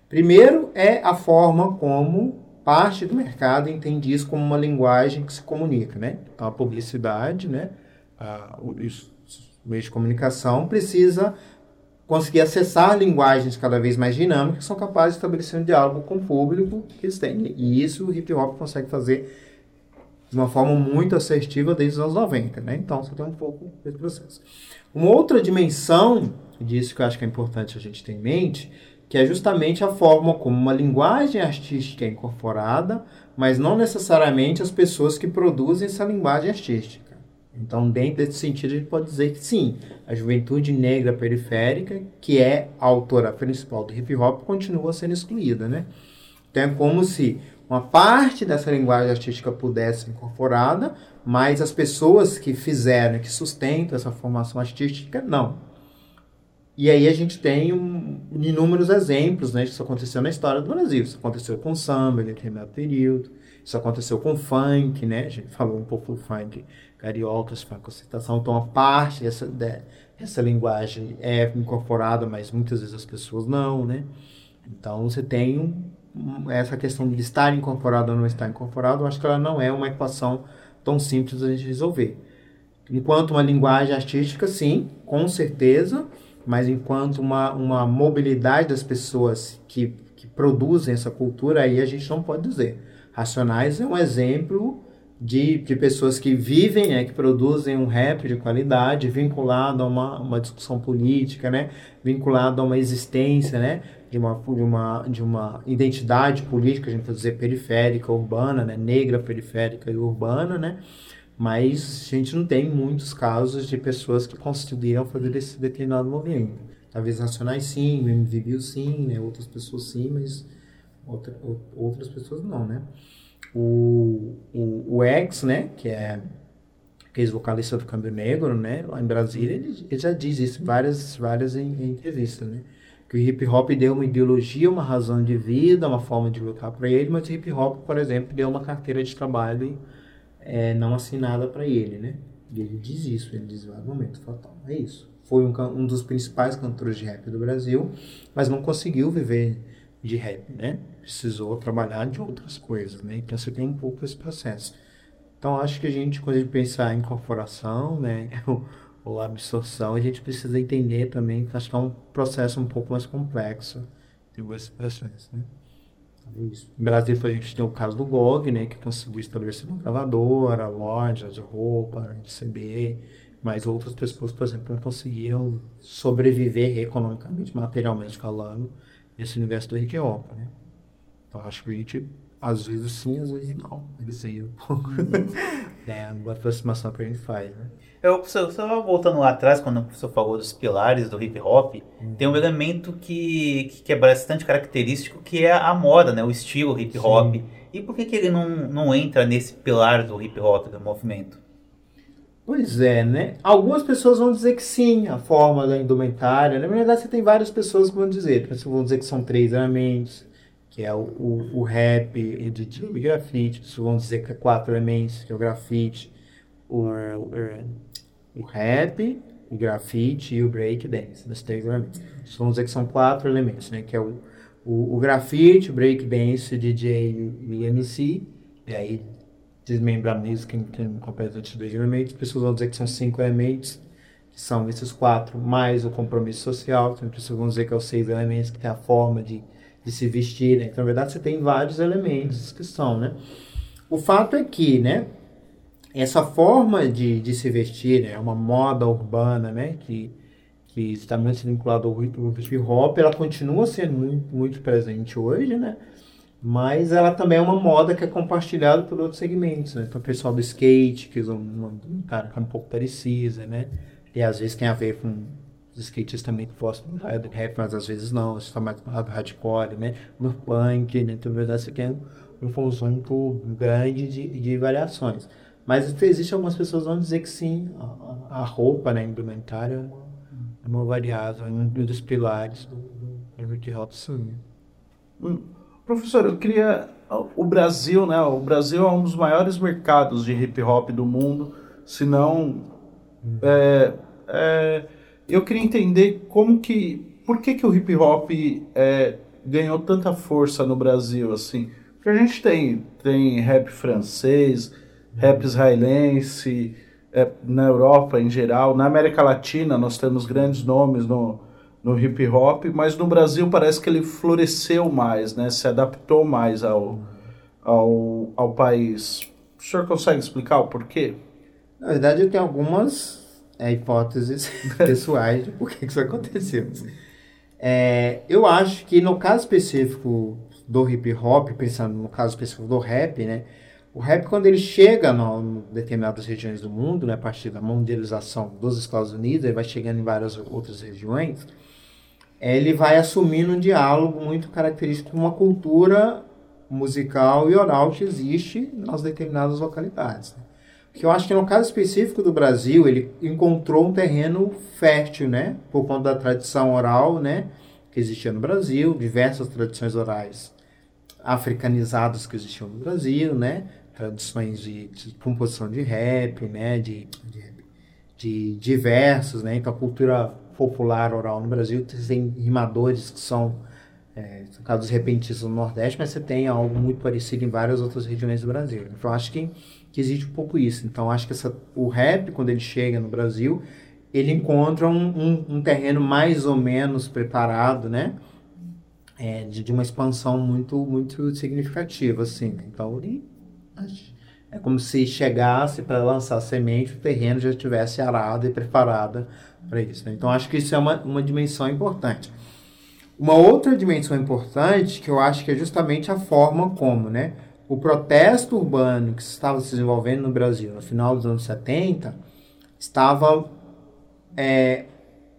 Primeiro é a forma como parte do mercado entende isso como uma linguagem que se comunica, né? Então, a publicidade, né? A, o, isso, o meio de comunicação precisa conseguir acessar linguagens cada vez mais dinâmicas que são capazes de estabelecer um diálogo com o público que eles têm. E isso o hip hop consegue fazer de uma forma muito assertiva desde os anos 90, né? Então, você tem um pouco desse processo. Uma outra dimensão disso que eu acho que é importante a gente ter em mente que é justamente a forma como uma linguagem artística é incorporada, mas não necessariamente as pessoas que produzem essa linguagem artística. Então, dentro desse sentido, a gente pode dizer que sim, a juventude negra periférica, que é a autora principal do hip hop, continua sendo excluída, né? Então, é como se uma parte dessa linguagem artística pudesse ser incorporada, mas as pessoas que fizeram, que sustentam essa formação artística, não. E aí a gente tem um, inúmeros exemplos, né? Isso aconteceu na história do Brasil. Isso aconteceu com samba em determinado período. Isso aconteceu com funk, né? A gente falou um pouco do funk carioca, funk ostentação. Então, a parte dessa, dessa linguagem é incorporada, mas muitas vezes as pessoas não, né? Então, você tem um, essa questão de estar incorporado ou não estar incorporado. Eu acho que ela não é uma equação tão simples a gente resolver. Enquanto uma linguagem artística, sim, com certeza, mas enquanto uma, uma mobilidade das pessoas que, que produzem essa cultura, aí a gente não pode dizer. Racionais é um exemplo de, de pessoas que vivem, né, que produzem um rap de qualidade, vinculado a uma, uma discussão política, né, vinculado a uma existência, né, de uma, de uma, de uma identidade política, a gente pode dizer periférica, urbana, né, negra, periférica e urbana, né, mas a gente não tem muitos casos de pessoas que conseguiram fazer esse determinado movimento. Talvez nacionais sim, o MVBio sim, né? outras pessoas sim, mas outra, outras pessoas não, né? O, o, o X, né, que é ex-vocalista do Câmbio Negro, né, lá em Brasília, ele, ele já diz isso várias, várias em entrevistas, né? Que o hip hop deu uma ideologia, uma razão de vida, uma forma de lutar para ele, mas o hip hop, por exemplo, deu uma carteira de trabalho é, não assinada para ele, né? E ele diz isso, ele diz, ah, momento fatal, é isso. Foi um, um dos principais cantores de rap do Brasil, mas não conseguiu viver de rap, né? Precisou trabalhar de outras coisas, né? Então você tem um pouco esse processo. Então acho que a gente, quando a gente pensar em corporação, né? ou absorção, a gente precisa entender também que acho que é um processo um pouco mais complexo de esse processo, né? Em Brasil a gente tem o caso do GOG, né, que conseguiu estabelecer uma gravadora, loja de roupa, receber, mas outras pessoas, por exemplo, não conseguiram sobreviver economicamente, materialmente falando, nesse universo do hip né? Então acho que a gente, às vezes sim, às vezes não. Eles aí um pouco, né, uma aproximação que a gente faz, né? Eu, só, só voltando lá atrás, quando o professor falou dos pilares do hip hop, uhum. tem um elemento que, que é bastante característico, que é a moda, né? O estilo hip hop. Sim. E por que, que ele não, não entra nesse pilar do hip hop, do movimento? Pois é, né? Algumas pessoas vão dizer que sim, a forma da indumentária. Na verdade, você tem várias pessoas que vão dizer. Pessoas vão dizer que são três elementos, que é o, o, o rap, e o grafite. Pessoas vão dizer que é quatro elementos, que é o grafite, o, o o rap, o grafite e o break dance, das três elementos. Vamos dizer que são quatro elementos, né? Que é o, o, o grafite, o break dance, o DJ e MC. E aí, desmembrando isso, quem tem completa dois elementos, as pessoas vão dizer que são cinco elementos, que são esses quatro, mais o compromisso social, então as pessoas vão dizer que é os seis elementos, que tem a forma de, de se vestir, né? Então, na verdade, você tem vários elementos que são, né? O fato é que, né, essa forma de, de se vestir né, é uma moda urbana, né, que, que está muito vinculada ao hip hop, ela continua sendo muito, muito presente hoje, né, mas ela também é uma moda que é compartilhada por outros segmentos, né, então o pessoal do skate, que usa um, um cara que é um pouco parecido, né, e às vezes tem a ver com os skatistas também gostam do rap, mas às vezes não, está mais hardcore, né, no punk, né, então verdade você tem um conjunto grande de, de variações. Mas existe algumas pessoas que vão dizer que sim, a, a roupa, né, indumentária é uma, variável, é um dos pilares do, do hip hop sim. Hum. Professor, eu queria. O Brasil, né? O Brasil é um dos maiores mercados de hip hop do mundo, se não. Hum. É, é, eu queria entender como que. Por que, que o hip hop é, ganhou tanta força no Brasil, assim? Porque a gente tem, tem rap francês, rap israelense, é, na Europa em geral. Na América Latina nós temos grandes nomes no, no hip hop, mas no Brasil parece que ele floresceu mais, né? se adaptou mais ao, ao, ao país. O senhor consegue explicar o porquê? Na verdade, tenho algumas é, hipóteses pessoais de por que isso aconteceu. É, eu acho que no caso específico do hip hop, pensando no caso específico do rap, né? O rap, quando ele chega em determinadas regiões do mundo, né, a partir da mundialização dos Estados Unidos, ele vai chegando em várias outras regiões, ele vai assumindo um diálogo muito característico com uma cultura musical e oral que existe nas determinadas localidades. Né? Porque eu acho que no caso específico do Brasil, ele encontrou um terreno fértil, né, por conta da tradição oral, né, que existia no Brasil, diversas tradições orais africanizadas que existiam no Brasil, né, tradições de, de, composição de rap, né, de, de, de diversos, né, então a cultura popular oral no Brasil tem rimadores que são, é, no caso dos repentistas no Nordeste, mas você tem algo muito parecido em várias outras regiões do Brasil. Então acho que, que existe um pouco isso. Então, acho que essa, o rap, quando ele chega no Brasil, ele encontra um, um, um terreno mais ou menos preparado, né? É, de, de, uma expansão muito, muito significativa, assim. Então, ele, é como se chegasse para lançar semente, o terreno já estivesse arado e preparado para isso. Né? Então, acho que isso é uma, uma dimensão importante. Uma outra dimensão importante, que eu acho que é justamente a forma como, né? O protesto urbano que estava se desenvolvendo no Brasil no final dos anos 70 estava é,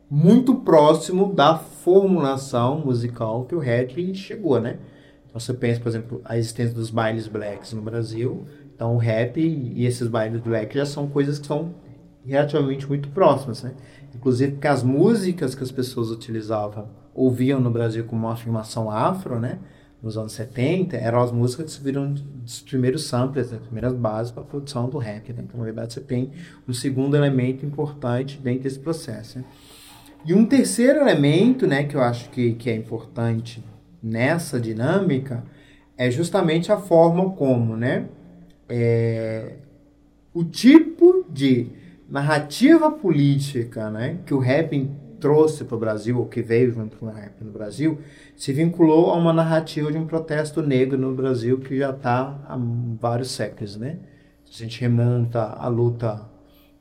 muito próximo da formulação musical que o rap chegou, né? Então você pensa, por exemplo, a existência dos bailes blacks no Brasil. Então o rap e esses bailes blacks já são coisas que são relativamente muito próximas, né? Inclusive porque as músicas que as pessoas utilizavam, ouviam no Brasil como uma afirmação afro, né? Nos anos 70, eram as músicas que viram dos primeiros samplers, das primeiras bases para a produção do rap. Né? Então, na verdade, você tem um segundo elemento importante dentro desse processo. Né? E um terceiro elemento, né, que eu acho que, que é importante nessa dinâmica, é justamente a forma como, né, é, o tipo de narrativa política né, que o rap trouxe para o Brasil, ou que veio junto com o rap no Brasil, se vinculou a uma narrativa de um protesto negro no Brasil que já está há vários séculos. Né? Se a gente remonta a luta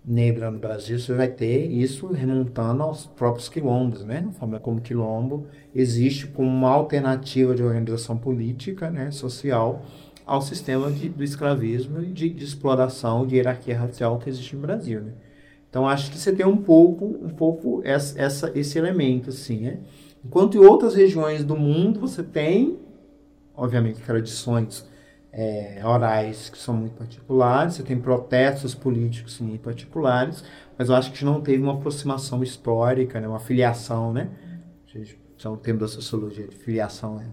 negra no Brasil, você vai ter isso remontando aos próprios quilombos, né? A forma como quilombo existe como uma alternativa de organização política, né, social, ao sistema de, do escravismo e de, de, exploração de hierarquia racial que existe no Brasil, né? Então acho que você tem um pouco, um pouco essa, essa, esse elemento, assim, né? Enquanto em outras regiões do mundo você tem, obviamente, tradições é, orais que são muito particulares, você tem protestos políticos muito particulares, mas eu acho que não teve uma aproximação histórica, né? uma filiação, né? A gente, é um termo da sociologia de filiação, né?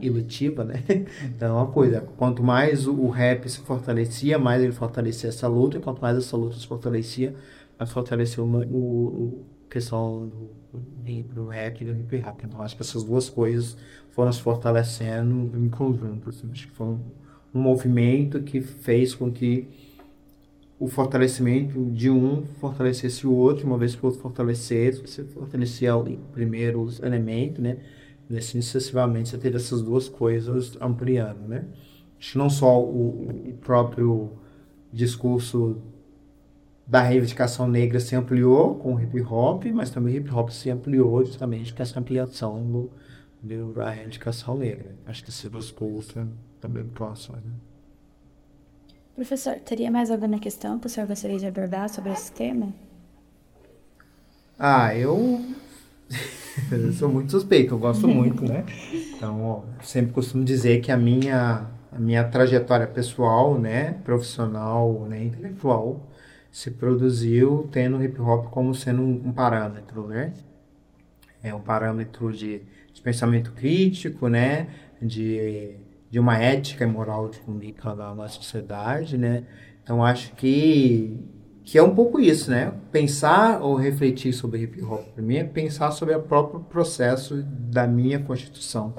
Ilutiva, né? Então, é uma coisa, quanto mais o, o, rap se fortalecia, mais ele fortalecia essa luta, e quanto mais essa luta se fortalecia, mais fortaleceu o, o, o questão do, do, rap e do hip hop. Então, acho que essas duas coisas foram se fortalecendo em conjunto. Assim, acho que foi um, um movimento que fez com que o fortalecimento de um fortalecesse o outro, uma vez que o outro fortalecesse, você fortalecia o primeiro elemento, né? E assim sucessivamente você teve essas duas coisas ampliando, né? Acho que não só o, o próprio discurso da reivindicação negra se ampliou com o hip hop, mas também o hip hop se ampliou justamente com essa ampliação do, do, da reivindicação negra. Acho que duas coisas também próximas, né? Professor, teria mais alguma questão que o senhor gostaria de abordar sobre esse tema? Ah, eu eu sou muito suspeito, eu gosto muito, né? Então, ó, sempre costumo dizer que a minha, a minha trajetória pessoal, né, profissional, né, intelectual, se produziu tendo hip hop como sendo um, um parâmetro, né? É um parâmetro de, de, pensamento crítico, né? De, de uma ética e moral de conduta da nossa sociedade, né? Então, acho que que é um pouco isso, né? Pensar ou refletir sobre hip hop para mim é pensar sobre o próprio processo da minha constituição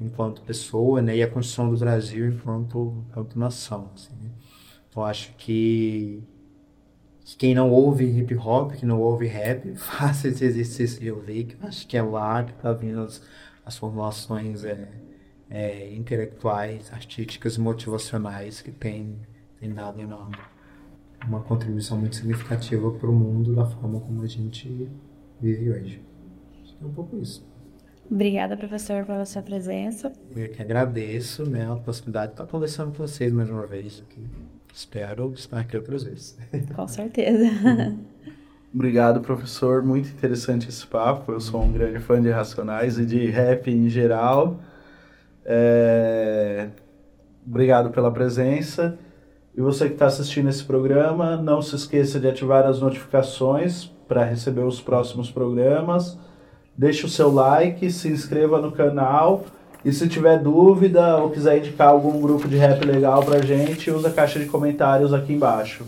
enquanto pessoa, né? E a constituição do Brasil enquanto, enquanto nação. Assim, né? Então acho que quem não ouve hip hop, que não ouve rap, faça esse exercício de ouvir, que eu acho que é lá que tá vindo as, as formulações é, é, intelectuais, artísticas motivacionais que tem, tem dado enorme uma contribuição muito significativa para o mundo da forma como a gente vive hoje. Acho que é um pouco isso. Obrigada, professor, pela sua presença. Eu que agradeço né, a possibilidade de estar conversando com vocês mais uma vez aqui. Espero estar aqui outras vezes. Com certeza. Obrigado, professor. Muito interessante esse papo. Eu sou um grande fã de Racionais e de rap em geral. É... Obrigado pela presença. E você que está assistindo esse programa, não se esqueça de ativar as notificações para receber os próximos programas. Deixe o seu like, se inscreva no canal. E se tiver dúvida ou quiser indicar algum grupo de rap legal pra gente, usa a caixa de comentários aqui embaixo.